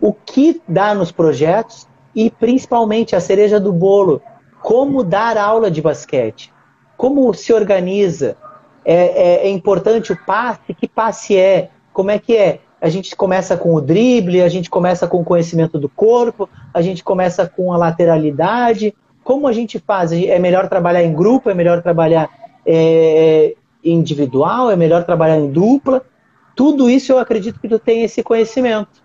o que dá nos projetos e principalmente a cereja do bolo, como dar aula de basquete, como se organiza, é, é, é importante o passe, que passe é, como é que é, a gente começa com o drible, a gente começa com o conhecimento do corpo, a gente começa com a lateralidade. Como a gente faz? É melhor trabalhar em grupo? É melhor trabalhar é, individual? É melhor trabalhar em dupla? Tudo isso eu acredito que tu tem esse conhecimento.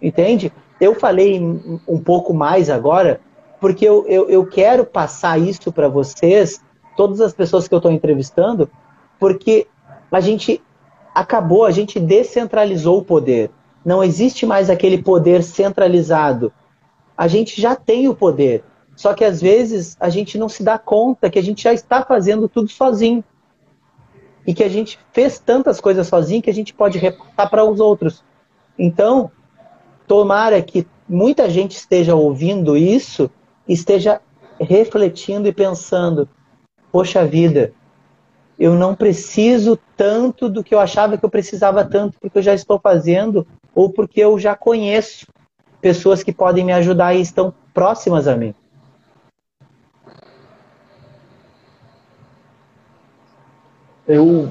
Entende? Eu falei um pouco mais agora, porque eu, eu, eu quero passar isso para vocês, todas as pessoas que eu estou entrevistando, porque a gente acabou, a gente descentralizou o poder. Não existe mais aquele poder centralizado. A gente já tem o poder. Só que às vezes a gente não se dá conta que a gente já está fazendo tudo sozinho. E que a gente fez tantas coisas sozinho que a gente pode repassar para os outros. Então, tomara que muita gente esteja ouvindo isso, esteja refletindo e pensando: poxa vida, eu não preciso tanto do que eu achava que eu precisava tanto, porque eu já estou fazendo, ou porque eu já conheço pessoas que podem me ajudar e estão próximas a mim.
Eu,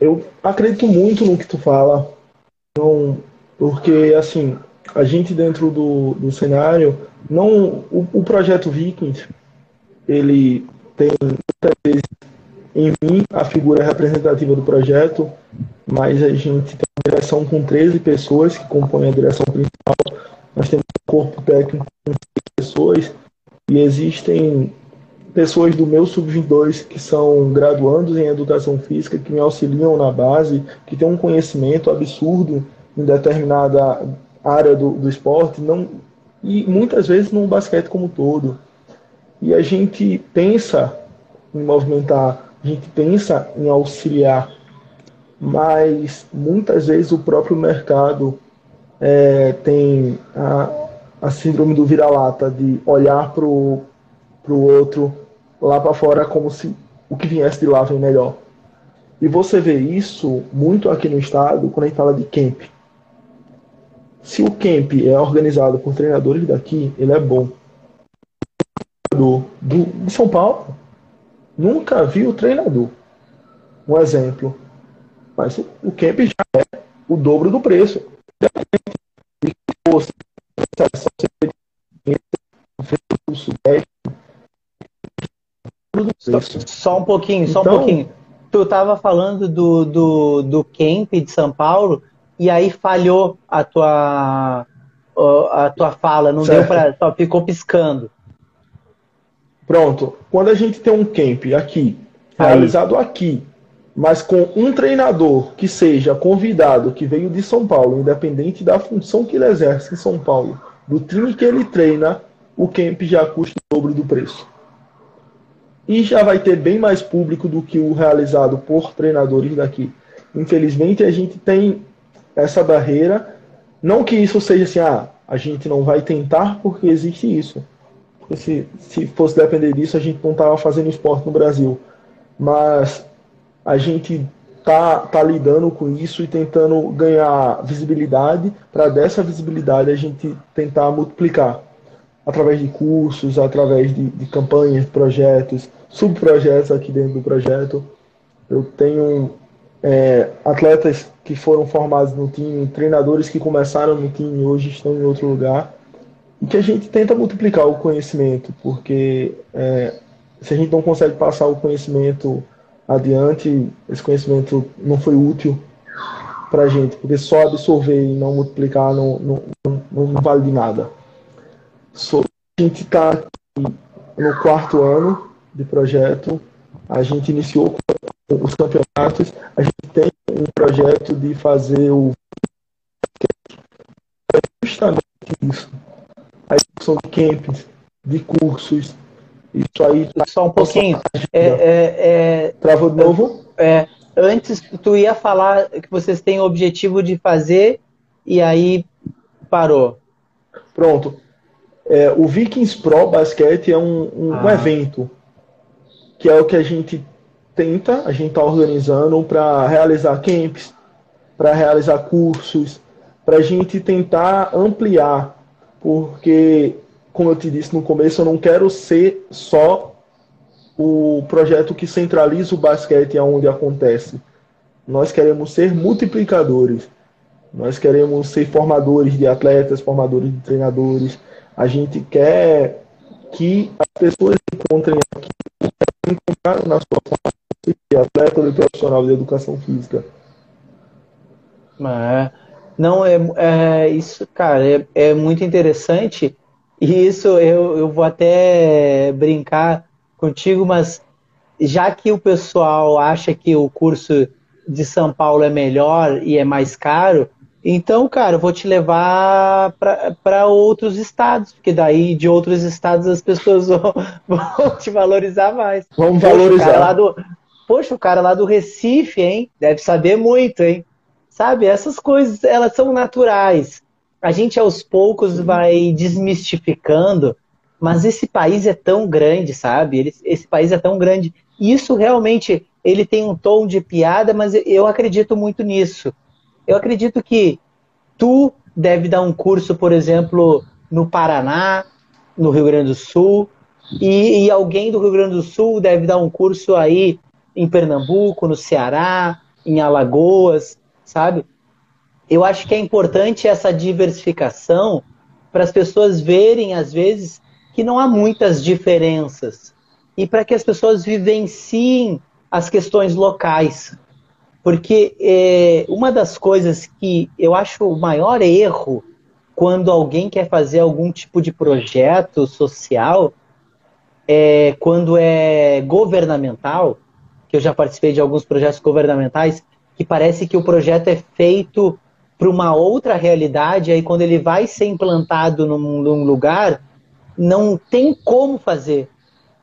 eu acredito muito no que tu fala, não, porque assim, a gente dentro do, do cenário, não o, o projeto Vikings, ele tem muitas vezes em mim, a figura representativa do projeto, mas a gente tem uma direção com 13 pessoas que compõem a direção principal. Nós temos um corpo técnico com 6 pessoas e existem pessoas do meu sub-22 que são graduandos em educação física, que me auxiliam na base, que têm um conhecimento absurdo em determinada área do, do esporte, não, e muitas vezes no basquete como um todo. E a gente pensa em movimentar a gente pensa em auxiliar, mas muitas vezes o próprio mercado é, tem a, a síndrome do vira-lata, de olhar para o outro lá para fora como se o que viesse de lá vem melhor. E você vê isso muito aqui no estado quando a gente fala de camp. Se o camp é organizado por treinadores daqui, ele é bom. Do, do, de São Paulo, Nunca vi o treinador. Um exemplo. Mas o camp já é o dobro do preço. E fosse
só um pouquinho, só então, um pouquinho. Tu estava falando do, do, do camp de São Paulo e aí falhou a tua a tua fala, não certo. deu para só ficou piscando.
Pronto. Quando a gente tem um camp aqui, realizado aqui, mas com um treinador que seja convidado, que veio de São Paulo, independente da função que ele exerce em São Paulo, do time que ele treina, o camp já custa o dobro do preço. E já vai ter bem mais público do que o realizado por treinadores daqui. Infelizmente, a gente tem essa barreira. Não que isso seja assim, ah, a gente não vai tentar porque existe isso. Porque se, se fosse depender disso, a gente não estava fazendo esporte no Brasil. Mas a gente tá, tá lidando com isso e tentando ganhar visibilidade, para dessa visibilidade a gente tentar multiplicar através de cursos, através de, de campanhas, projetos, subprojetos aqui dentro do projeto. Eu tenho é, atletas que foram formados no time, treinadores que começaram no time e hoje estão em outro lugar e que a gente tenta multiplicar o conhecimento, porque é, se a gente não consegue passar o conhecimento adiante, esse conhecimento não foi útil para a gente, porque só absorver e não multiplicar não, não, não, não vale de nada. So, a gente está no quarto ano de projeto, a gente iniciou os campeonatos, a gente tem um projeto de fazer o justamente isso a execução de campings, de cursos. Isso aí.
Só um pouquinho. É, é, é,
Travou de novo?
É, antes tu ia falar que vocês têm o objetivo de fazer e aí parou.
Pronto. É, o Vikings Pro Basquete é um, um, ah. um, evento que é o que a gente tenta, a gente está organizando para realizar camps, para realizar cursos, para a gente tentar ampliar, porque, como eu te disse no começo, eu não quero ser só o projeto que centraliza o basquete aonde acontece. Nós queremos ser multiplicadores. Nós queremos ser formadores de atletas, formadores de treinadores. A gente quer que as pessoas encontrem aqui encontraram na sua formação de atleta de profissional de educação física.
É, não, é, é isso, cara, é, é muito interessante. E isso eu, eu vou até brincar contigo, mas já que o pessoal acha que o curso de São Paulo é melhor e é mais caro, então, cara, eu vou te levar para outros estados, porque daí de outros estados as pessoas (laughs) vão, vão te valorizar mais.
Vamos valorizar.
O do, poxa, o cara lá do Recife, hein? Deve saber muito, hein? Sabe, essas coisas, elas são naturais. A gente aos poucos vai desmistificando, mas esse país é tão grande, sabe? Ele, esse país é tão grande. Isso realmente, ele tem um tom de piada, mas eu acredito muito nisso eu acredito que tu deve dar um curso, por exemplo, no Paraná, no Rio Grande do Sul, e, e, alguém do Rio Grande do Sul deve dar um curso aí em Pernambuco, no Ceará, em Alagoas, sabe? Eu acho que é importante essa diversificação para as pessoas verem, às vezes, que não há muitas diferenças e para que as pessoas vivenciem as questões locais. Porque é, uma das coisas que eu acho o maior erro quando alguém quer fazer algum tipo de projeto social, é, quando é governamental, que eu já participei de alguns projetos governamentais, que parece que o projeto é feito para uma outra realidade, aí quando ele vai ser implantado num, num lugar, não tem como fazer.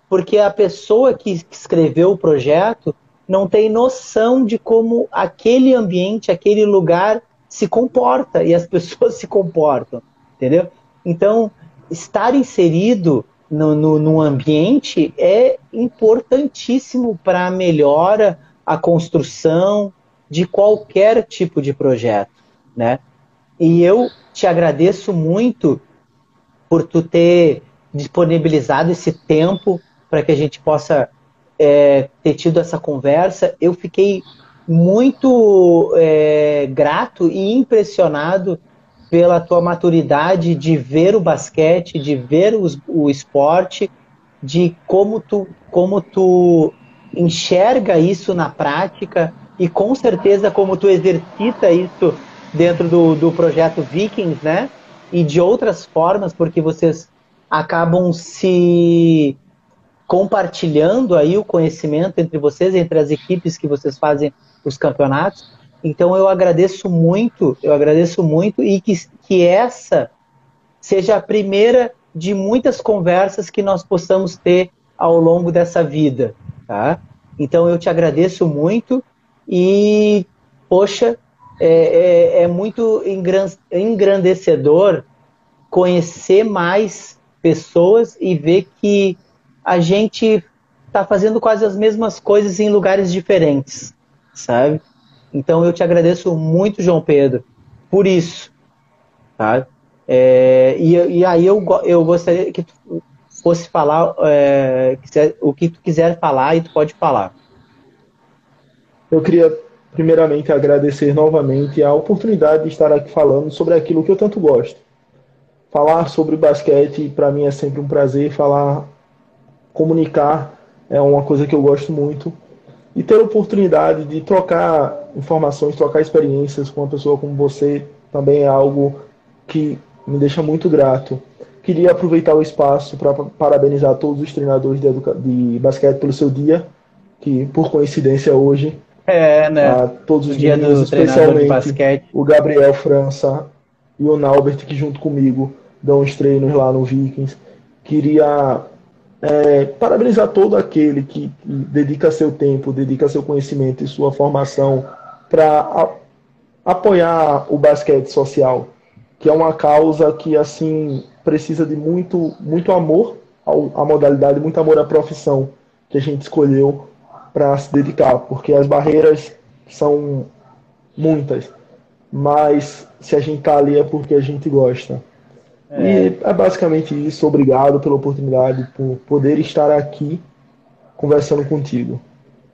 Porque a pessoa que escreveu o projeto não tem noção de como aquele ambiente, aquele lugar se comporta e as (laughs) pessoas se comportam, entendeu? Então, estar inserido no, no, no ambiente é importantíssimo para a melhora, a construção de qualquer tipo de projeto, né? E eu te agradeço muito por tu ter disponibilizado esse tempo para que a gente possa é, ter tido essa conversa. Eu fiquei muito é, grato e impressionado pela tua maturidade de ver o basquete, de ver os, o esporte, de como tu, como tu enxerga isso na prática e com certeza como tu exercita isso dentro do, do projeto Vikings, né? E de outras formas, porque vocês acabam se compartilhando aí o conhecimento entre vocês, entre as equipes que vocês fazem os campeonatos. Então eu agradeço muito, eu agradeço muito e que, que essa seja a primeira de muitas conversas que nós possamos ter ao longo dessa vida, tá? Então eu te agradeço muito e, poxa, é, é, é muito engrandecedor conhecer mais pessoas e ver que a gente está fazendo quase as mesmas coisas em lugares diferentes, sabe? Então eu te agradeço muito, João Pedro, por isso, tá? É, e, e, aí eu, eu gostaria que tu fosse falar é, o que tu quiser falar e tu pode falar.
Eu queria primeiramente agradecer novamente a oportunidade de estar aqui falando sobre aquilo que eu tanto gosto. Falar sobre basquete para mim é sempre um prazer falar comunicar é uma coisa que eu gosto muito. E ter a oportunidade de trocar informações, trocar experiências com uma pessoa como você também é algo que me deixa muito grato. Queria aproveitar o espaço para parabenizar todos os treinadores de, de, basquete pelo seu dia, que por coincidência hoje.
É, né?
A todos os dia meninos, especialmente o Gabriel França e o Naubert, que junto comigo dão os treinos lá no Vikings. Queria É, parabenizar todo aquele que, dedica seu tempo, dedica seu conhecimento e sua formação para apoiar o basquete social, que é uma causa que assim precisa de muito, muito amor à modalidade, muito amor à profissão que a gente escolheu para se dedicar, porque as barreiras são muitas, mas se a gente está ali é porque a gente gosta. É. E é basicamente isso. Obrigado pela oportunidade, por poder estar aqui conversando contigo.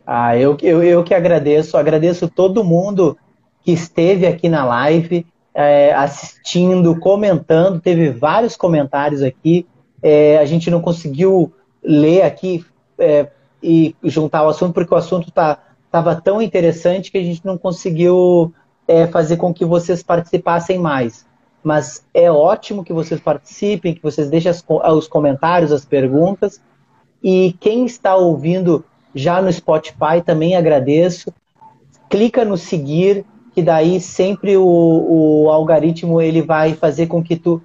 Ah, eu, eu, eu que agradeço. Agradeço todo mundo que esteve aqui na live, é, assistindo, comentando. Teve vários comentários aqui. É, a gente não conseguiu ler aqui é, e juntar o assunto, porque o assunto estava tá, tão interessante que a gente não conseguiu é, fazer com que vocês participassem mais mas é ótimo que vocês participem, que vocês deixem as, os comentários, as perguntas. E quem está ouvindo já no Spotify também agradeço. Clica no seguir, que daí sempre o, o algoritmo ele vai fazer com que tu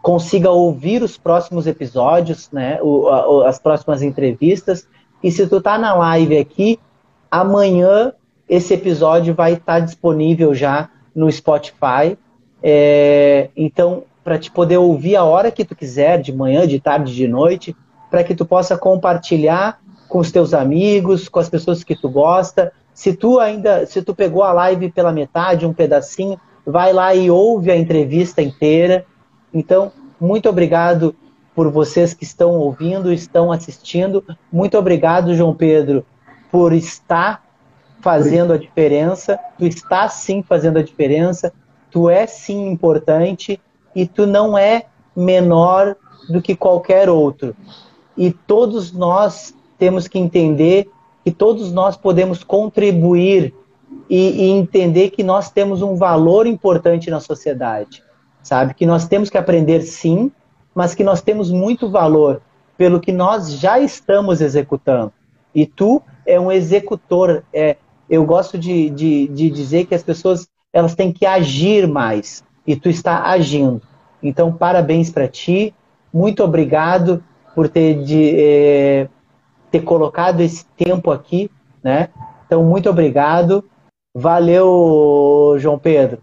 consiga ouvir os próximos episódios, né, o, a, as próximas entrevistas. E se tu tá na live aqui, amanhã esse episódio vai estar disponível já no Spotify é, então, para te poder ouvir a hora que tu quiser, de manhã, de tarde, de noite, para que tu possa compartilhar com os teus amigos, com as pessoas que tu gosta. Se tu ainda, se tu pegou a live pela metade, um pedacinho, vai lá e ouve a entrevista inteira. Então, muito obrigado por vocês que estão ouvindo, estão assistindo. Muito obrigado, João Pedro, por estar fazendo a diferença. Tu está sim fazendo a diferença tu é sim importante e tu não é menor do que qualquer outro. E todos nós temos que entender que todos nós podemos contribuir e, e, entender que nós temos um valor importante na sociedade, sabe? Que nós temos que aprender sim, mas que nós temos muito valor pelo que nós já estamos executando. E tu é um executor. É, eu gosto de, de, de dizer que as pessoas elas têm que agir mais. E tu está agindo. Então, parabéns para ti. Muito obrigado por ter, de, eh, ter colocado esse tempo aqui, né? Então, muito obrigado. Valeu, João Pedro.